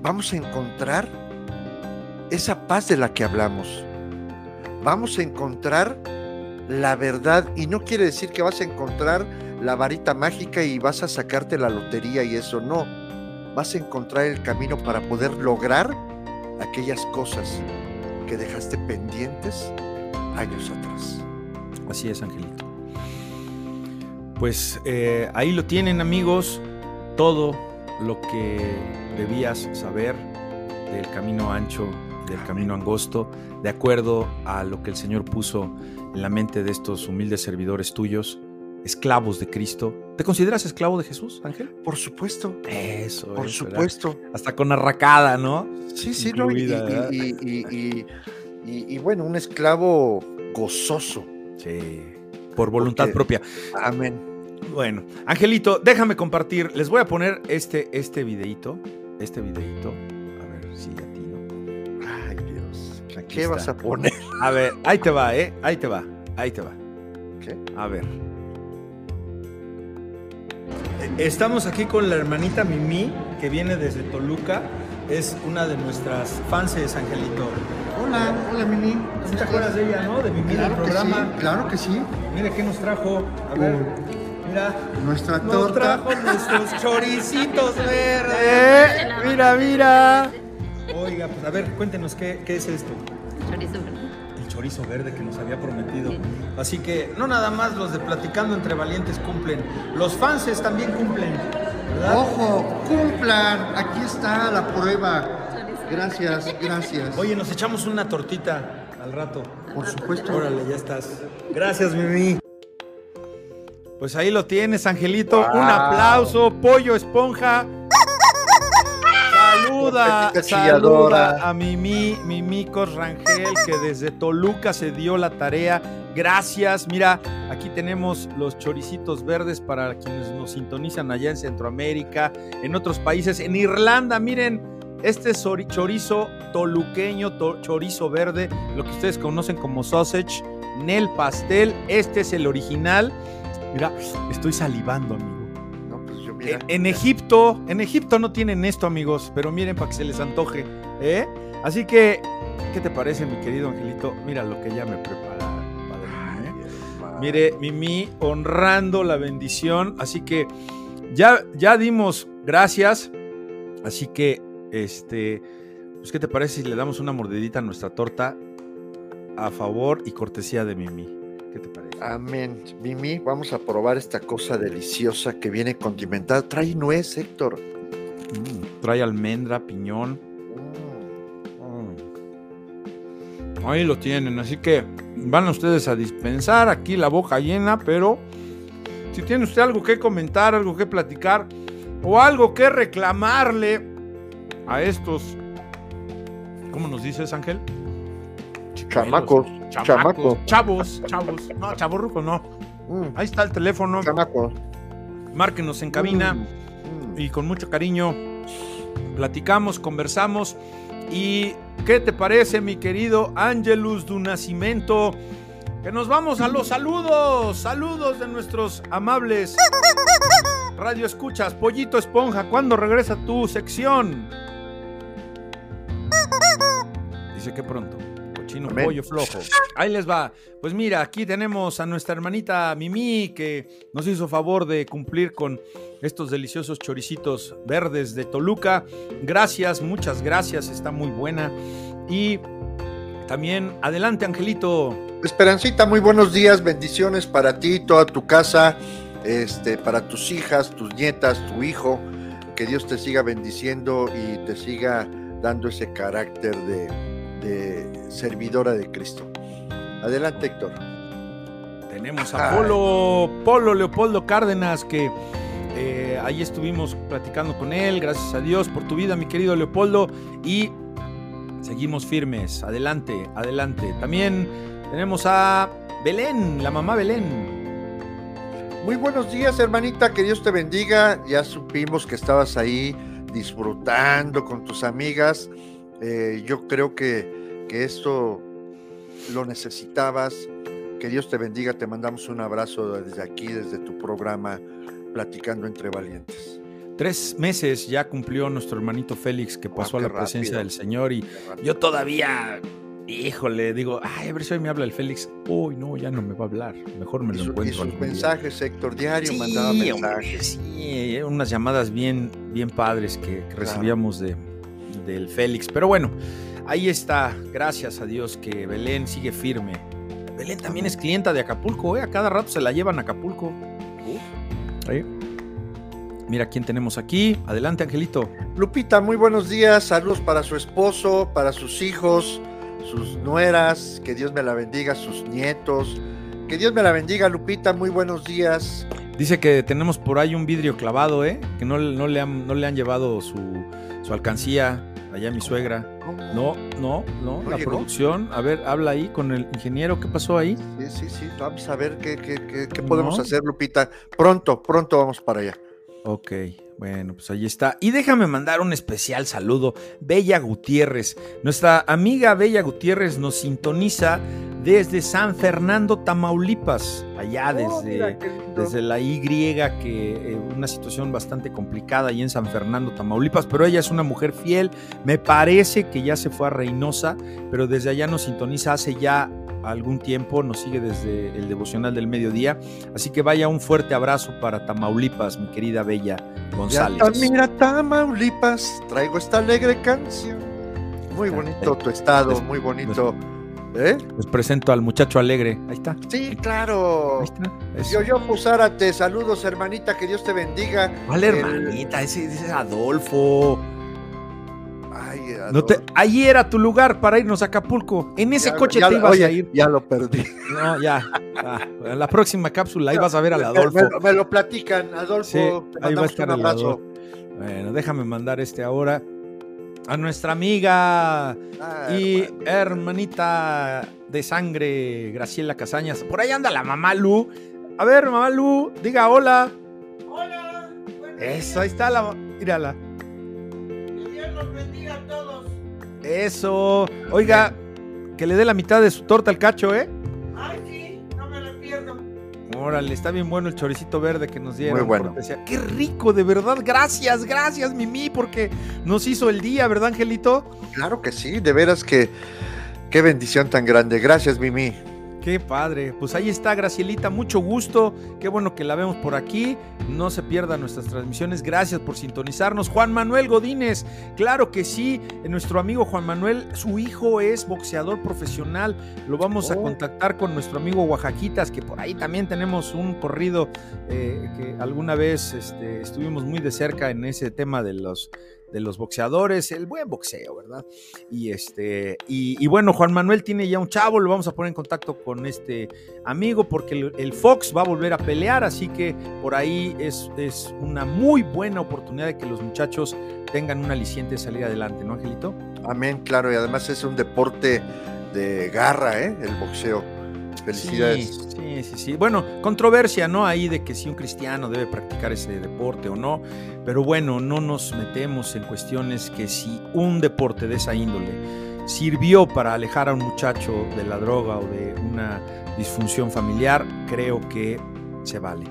vamos a encontrar esa paz de la que hablamos. Vamos a encontrar la verdad y no quiere decir que vas a encontrar la varita mágica y vas a sacarte la lotería y eso no vas a encontrar el camino para poder lograr aquellas cosas que dejaste pendientes años atrás. Así es, Angelito. Pues eh, ahí lo tienen amigos, todo lo que debías saber del camino ancho, del camino angosto, de acuerdo a lo que el Señor puso en la mente de estos humildes servidores tuyos esclavos de Cristo. ¿Te consideras esclavo de Jesús, Ángel? Por supuesto. Eso, por supuesto. Hasta con arracada, ¿no? Sí, sí, no. Y, y, bueno, un esclavo gozoso. Sí. Por voluntad propia. Amén. Bueno, Angelito, déjame compartir. Les voy a poner este, este videito. Este videito. A ver si a ¿Qué vas a poner? A ver, ahí te va, ¿eh? Ahí te va. Ahí te va. ¿Qué? A ver. Estamos aquí con la hermanita Mimi, que viene desde Toluca. Es una de nuestras fans, Angelito. Hola, hola Mimi. te acuerdas de ella, no? De Mimi claro del programa. Que sí, claro que sí. Mira qué nos trajo. A ver. Mira. Nuestra nos torta. trajo nuestros choricitos verdes. Eh, mira, mira. Oiga, pues a ver, cuéntenos qué, qué es esto. Chorizo verde chorizo verde que nos había prometido. Así que no nada más los de Platicando entre Valientes cumplen, los fanses también cumplen. Ojo, cumplan, aquí está la prueba. Gracias, gracias. Oye, nos echamos una tortita al rato. Por supuesto. Órale, ya estás. Gracias, Mimi. Pues ahí lo tienes, Angelito. Un aplauso, pollo esponja. Saluda, saluda a Mimi, Mimicos Rangel, que desde Toluca se dio la tarea. Gracias. Mira, aquí tenemos los choricitos verdes para quienes nos sintonizan allá en Centroamérica, en otros países, en Irlanda. Miren, este chorizo toluqueño, chorizo verde, lo que ustedes conocen como sausage, Nel pastel. Este es el original. Mira, estoy salivando, amigo. En, Egipto, en Egipto no tienen esto, amigos, pero miren para que se les antoje. ¿eh? Así que, ¿qué te parece, mi querido Angelito? Mira lo que ella me prepara. ¿eh? Mire, Mimi, honrando la bendición. Así que ya, ya dimos gracias. Así que, este, pues, ¿qué te parece si le damos una mordidita a nuestra torta a favor y cortesía de Mimi? Amén. Mimi, vamos a probar esta cosa deliciosa que viene condimentada. Trae nuez, Héctor. Mm, trae almendra, piñón. Mm. Ahí lo tienen, así que van ustedes a dispensar aquí la boca llena, pero si tiene usted algo que comentar, algo que platicar o algo que reclamarle a estos ¿Cómo nos dices, Ángel? Chamacos, chamacos, Chavos, chavos. No, chavorrucos no. Mm. Ahí está el teléfono. Chamacos. Márquenos en cabina mm. y con mucho cariño platicamos, conversamos. ¿Y qué te parece, mi querido Angelus du Nacimiento? Que nos vamos a los saludos. Saludos de nuestros amables Radio Escuchas. Pollito Esponja, ¿cuándo regresa tu sección? Dice que pronto. Cochino pollo flojo. Ahí les va. Pues mira, aquí tenemos a nuestra hermanita Mimi que nos hizo favor de cumplir con estos deliciosos choricitos verdes de Toluca. Gracias, muchas gracias, está muy buena. Y también, adelante Angelito. Esperancita, muy buenos días, bendiciones para ti, toda tu casa, este, para tus hijas, tus nietas, tu hijo. Que Dios te siga bendiciendo y te siga dando ese carácter de, de servidora de Cristo. Adelante, Héctor. Tenemos a Polo, Polo Leopoldo Cárdenas, que eh, ahí estuvimos platicando con él. Gracias a Dios por tu vida, mi querido Leopoldo. Y seguimos firmes. Adelante, adelante. También tenemos a Belén, la mamá Belén. Muy buenos días, hermanita. Que Dios te bendiga. Ya supimos que estabas ahí disfrutando con tus amigas. Eh, yo creo que, que esto lo necesitabas. Que Dios te bendiga. Te mandamos un abrazo desde aquí, desde tu programa platicando entre valientes. Tres meses ya cumplió nuestro hermanito Félix que pasó a la presencia del Señor y yo todavía, híjole, digo, ay, a ver si hoy me habla el Félix. Uy, no, ya no me va a hablar. Mejor me lo encuentro. Y sus mensajes, Héctor, diario mandaba mensajes. sí, unas llamadas bien, bien padres que, recibíamos de, del Félix. Pero bueno, ahí está. Gracias a Dios que Belén sigue firme. Belén también es clienta de Acapulco, ¿eh? A cada rato se la llevan a Acapulco. Mira quién tenemos aquí. Adelante, Angelito. Lupita, muy buenos días. Saludos para su esposo, para sus hijos, sus nueras. Que Dios me la bendiga, sus nietos. Que Dios me la bendiga, Lupita. Muy buenos días. Dice que tenemos por ahí un vidrio clavado, ¿eh? Que no, no, le, han, no le han llevado su, su alcancía allá mi suegra. No, no, no, la producción. A ver, habla ahí con el ingeniero, ¿qué pasó ahí? Sí, sí, sí, vamos a ver qué, qué, qué, podemos hacer, Lupita. Pronto, pronto vamos para allá. Ok, bueno, pues ahí está. Y déjame mandar un especial saludo. Bella Gutiérrez. Nuestra amiga Bella Gutiérrez nos sintoniza desde San Fernando, Tamaulipas. Allá oh, desde, desde la Y, que eh, una situación bastante complicada ahí en San Fernando, Tamaulipas. Pero ella es una mujer fiel. Me parece que ya se fue a Reynosa, pero desde allá nos sintoniza hace ya algún tiempo, nos sigue desde el devocional del mediodía. Así que vaya un fuerte abrazo para Tamaulipas, mi querida Bella González. mira Tamaulipas, traigo esta alegre canción. Muy bonito tu estado, muy bonito. ¿Eh? Les presento al muchacho alegre. Ahí está. Sí, claro. Ahí está. Yo, yo, Pusárate, saludos, hermanita, que Dios te bendiga. ¿Cuál hermanita? Ese, ese es Adolfo no te, ahí era tu lugar para irnos a Acapulco. En ese coche te ibas a ir. Ya lo perdí. No, ya. en la próxima cápsula ahí vas a ver al Adolfo. Me, lo platican, Adolfo. ahí va a estar un abrazo. Bueno, déjame mandar este ahora a nuestra amiga ah, y hermanita de sangre, Graciela Casañas. Por ahí anda la mamá Lu. A ver, mamá Lu, diga hola. Hola. Eso, ahí está la. Mírala. Eso. Oiga, que le dé la mitad de su torta al cacho, ¿eh? Ay, sí, no me lo pierdo. Órale, está bien bueno el choricito verde que nos dieron. Muy bueno. Qué rico, de verdad. Gracias, gracias, Mimi, porque nos hizo el día, ¿verdad, Angelito? Claro que sí, de veras que qué bendición tan grande. Gracias, Mimi. Qué padre. Pues ahí está, Gracielita. Mucho gusto. Qué bueno que la vemos por aquí. No se pierdan nuestras transmisiones. Gracias por sintonizarnos. Juan Manuel Godínez. Claro que sí. Nuestro amigo Juan Manuel, su hijo es boxeador profesional. Lo vamos a oh. contactar con nuestro amigo Oaxaquitas, que por ahí también tenemos un corrido eh, que alguna vez este, estuvimos muy de cerca en ese tema de los de los boxeadores, el buen boxeo, ¿verdad? Y este, y, bueno, Juan Manuel tiene ya un chavo, lo vamos a poner en contacto con este amigo porque el, Fox va a volver a pelear, así que por ahí es, es una muy buena oportunidad de que los muchachos tengan un aliciente de salir adelante, ¿no, Angelito? Amén, claro, y además es un deporte de garra, ¿eh? El boxeo. Felicidades. Sí, sí, sí, Bueno, controversia, ¿no? Ahí de que si un cristiano debe practicar ese deporte o no. Pero bueno, no nos metemos en cuestiones que si un deporte de esa índole sirvió para alejar a un muchacho de la droga o de una disfunción familiar, creo que se vale.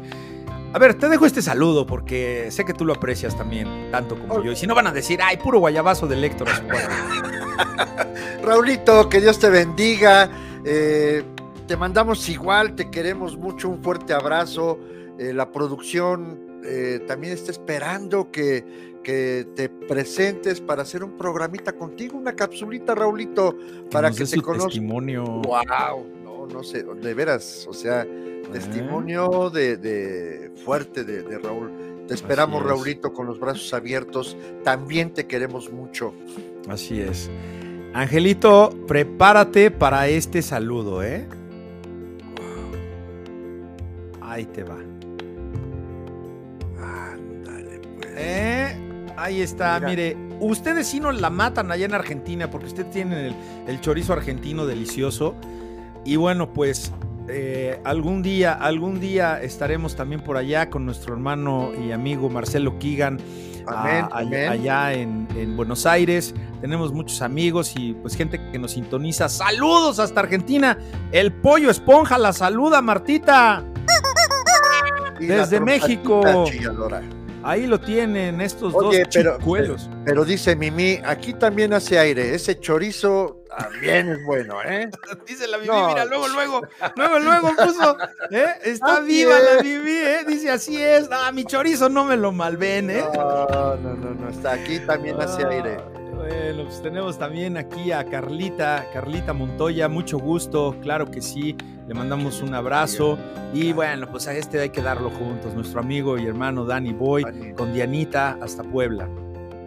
A ver, te dejo este saludo porque sé que tú lo aprecias también, tanto como yo. Y si no van a decir, ay, puro guayabazo de Héctor Raulito, que Dios te bendiga. Eh, te mandamos igual, te queremos mucho, un fuerte abrazo. Eh, la producción eh, también está esperando que, que, te presentes para hacer un programita contigo, una capsulita, Raulito, para que te conozca. testimonio. Wow, no, no sé, de veras, o sea, testimonio de, fuerte de, Raúl. Te esperamos, Raulito, con los brazos abiertos. También te queremos mucho. Así es. Angelito, prepárate para este saludo, ¿eh? Ahí te va. Ándale, pues. ¿Eh? Ahí está, mire. Ustedes sí no la matan allá en Argentina porque ustedes tienen el, el chorizo argentino delicioso. Y bueno, pues eh, algún día, algún día estaremos también por allá con nuestro hermano y amigo Marcelo Kigan. allá, en, Buenos Aires. Tenemos muchos amigos y pues gente que nos sintoniza. Saludos hasta Argentina. El pollo esponja la saluda, Martita. Desde México. Ahí lo tienen estos dos pero, Pero, dice Mimi, aquí también hace aire. Ese chorizo también es bueno, ¿eh? dice la Mimi, mira, luego, luego, luego, luego puso, ¿eh? Está viva la Mimi, ¿eh? Dice, así es. Ah, mi chorizo no me lo malven, ¿eh? No, no, no, no, está aquí también hace aire. Bueno, pues tenemos también aquí a Carlita, Carlita Montoya, mucho gusto, claro que sí, le mandamos un abrazo y bueno, pues a este hay que darlo juntos, nuestro amigo y hermano Dani Boy con Dianita hasta Puebla.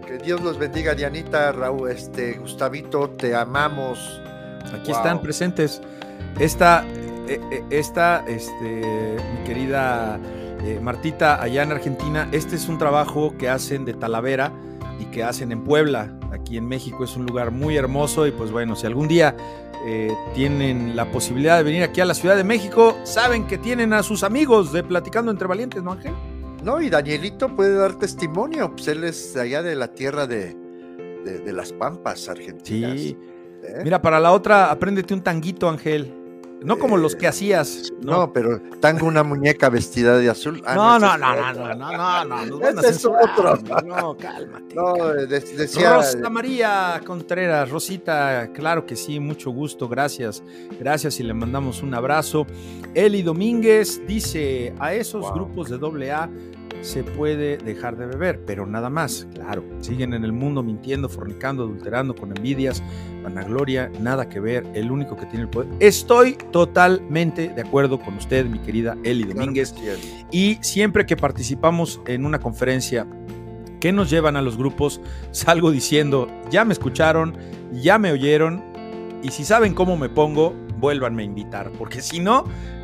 Que Dios los bendiga, Dianita, Raúl, este, Gustavito, te amamos. Aquí están presentes. Esta, eh, eh, esta, este, mi querida eh, Martita, allá en Argentina, este es un trabajo que hacen de Talavera y que hacen en Puebla. Aquí en México es un lugar muy hermoso y pues bueno, si algún día eh, tienen la posibilidad de venir aquí a la Ciudad de México, saben que tienen a sus amigos de Platicando entre Valientes, ¿no Ángel? No, y Danielito puede dar testimonio, pues él es allá de la tierra de, de, las Pampas, Argentinas. Sí. ¿Eh? Mira, para la otra, apréndete un tanguito, Ángel. No como los que hacías. No, pero tengo una muñeca vestida de azul. Ah, no, no, no, no, no, no, no, Este es otro. No, cálmate. No, decía. Rosa María Contreras, Rosita, claro que sí, mucho gusto, gracias. Gracias y le mandamos un abrazo. Eli Domínguez dice: a esos grupos de AA se puede dejar de beber, pero nada más, claro, siguen en el mundo mintiendo, fornicando, adulterando, con envidias, vanagloria, nada que ver, el único que tiene el poder. Estoy totalmente de acuerdo con usted, mi querida Eli Domínguez, y siempre que participamos en una conferencia que nos llevan a los grupos, salgo diciendo, ya me escucharon, ya me oyeron, y si saben cómo me pongo, vuélvanme a invitar, porque si no,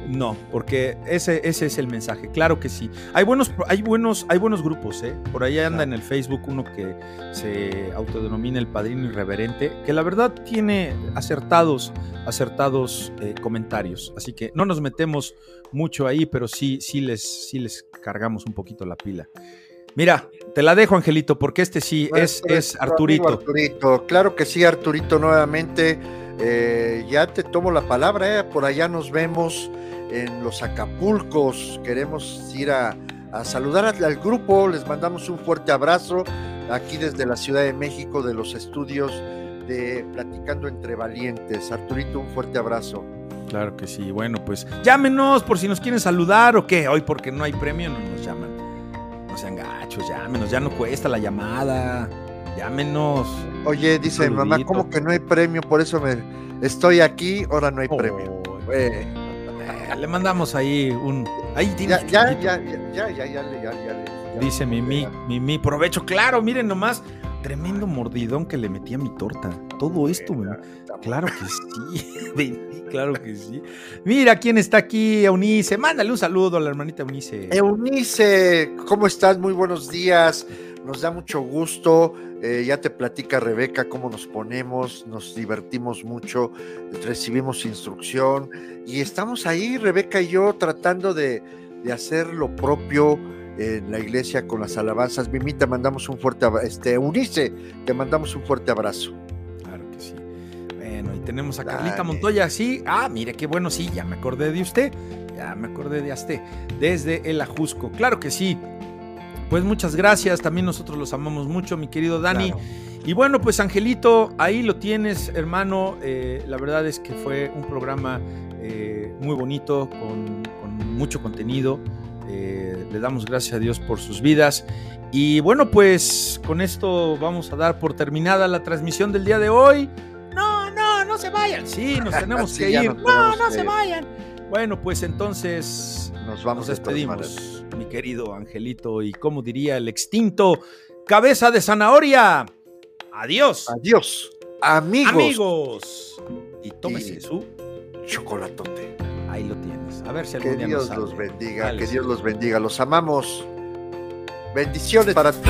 no, porque ese, ese es el mensaje. Claro que sí. Hay buenos, hay buenos, hay buenos grupos, ¿eh? Por ahí anda en el Facebook uno que se autodenomina el Padrino Irreverente, que la verdad tiene acertados, acertados eh, comentarios. Así que no nos metemos mucho ahí, pero sí, sí les, sí les cargamos un poquito la pila. Mira, te la dejo, Angelito, porque este sí es, es Arturito. Arturito. Claro que sí, Arturito, nuevamente. Eh, ya te tomo la palabra, eh. por allá nos vemos en los Acapulcos. Queremos ir a, saludar al, grupo, les mandamos un fuerte abrazo aquí desde la Ciudad de México, de los estudios de Platicando entre Valientes. Arturito, un fuerte abrazo. Claro que sí. Bueno, pues llámenos por si nos quieren saludar o qué. Hoy porque no hay premio no nos llaman. No sean gachos, llámenos. Ya no cuesta la llamada. Llámenos. Oye, dice mamá, ¿cómo que no hay premio? Por eso me estoy aquí, ahora no hay premio. Le mandamos ahí un. Ahí ya, ya, ya, ya, ya, ya, ya, Dice Mimi, Mimi, provecho, claro, miren nomás. tremendo mordidón que le metí a mi torta. Todo esto, claro que sí, claro que sí. Mira quién está aquí, Eunice. Mándale un saludo a la hermanita Eunice. Eunice, ¿cómo estás? Muy buenos días. Nos da mucho gusto. Eh, ya te platica Rebeca cómo nos ponemos, nos divertimos mucho, recibimos instrucción y estamos ahí, Rebeca y yo, tratando de, de hacer lo propio en la iglesia con las alabanzas. Mimi, te mandamos un fuerte abrazo. Este, Unice, te mandamos un fuerte abrazo. Claro que sí. Bueno, y tenemos a Carlita Montoya, sí. Ah, mire, qué bueno, sí, ya me acordé de usted. Ya me acordé de usted. Desde el Ajusco. Claro que sí. Pues muchas gracias, también nosotros los amamos mucho, mi querido Dani. Y bueno, pues Angelito, ahí lo tienes, hermano. Eh, la verdad es que fue un programa eh, muy bonito, con, mucho contenido. Eh, le damos gracias a Dios por sus vidas. Y bueno, pues con esto vamos a dar por terminada la transmisión del día de hoy. No, no, no se vayan. Sí, nos tenemos que ir. no, no se vayan. Bueno, pues entonces nos vamos nos despedimos, mi querido Angelito. Y como diría el extinto cabeza de zanahoria. Adiós. Adiós. Amigos. Amigos. Y tómese su chocolatote. Ahí lo tienes. A ver si algún Que Dios los bendiga, que Dios los bendiga. Los amamos. Bendiciones para ti.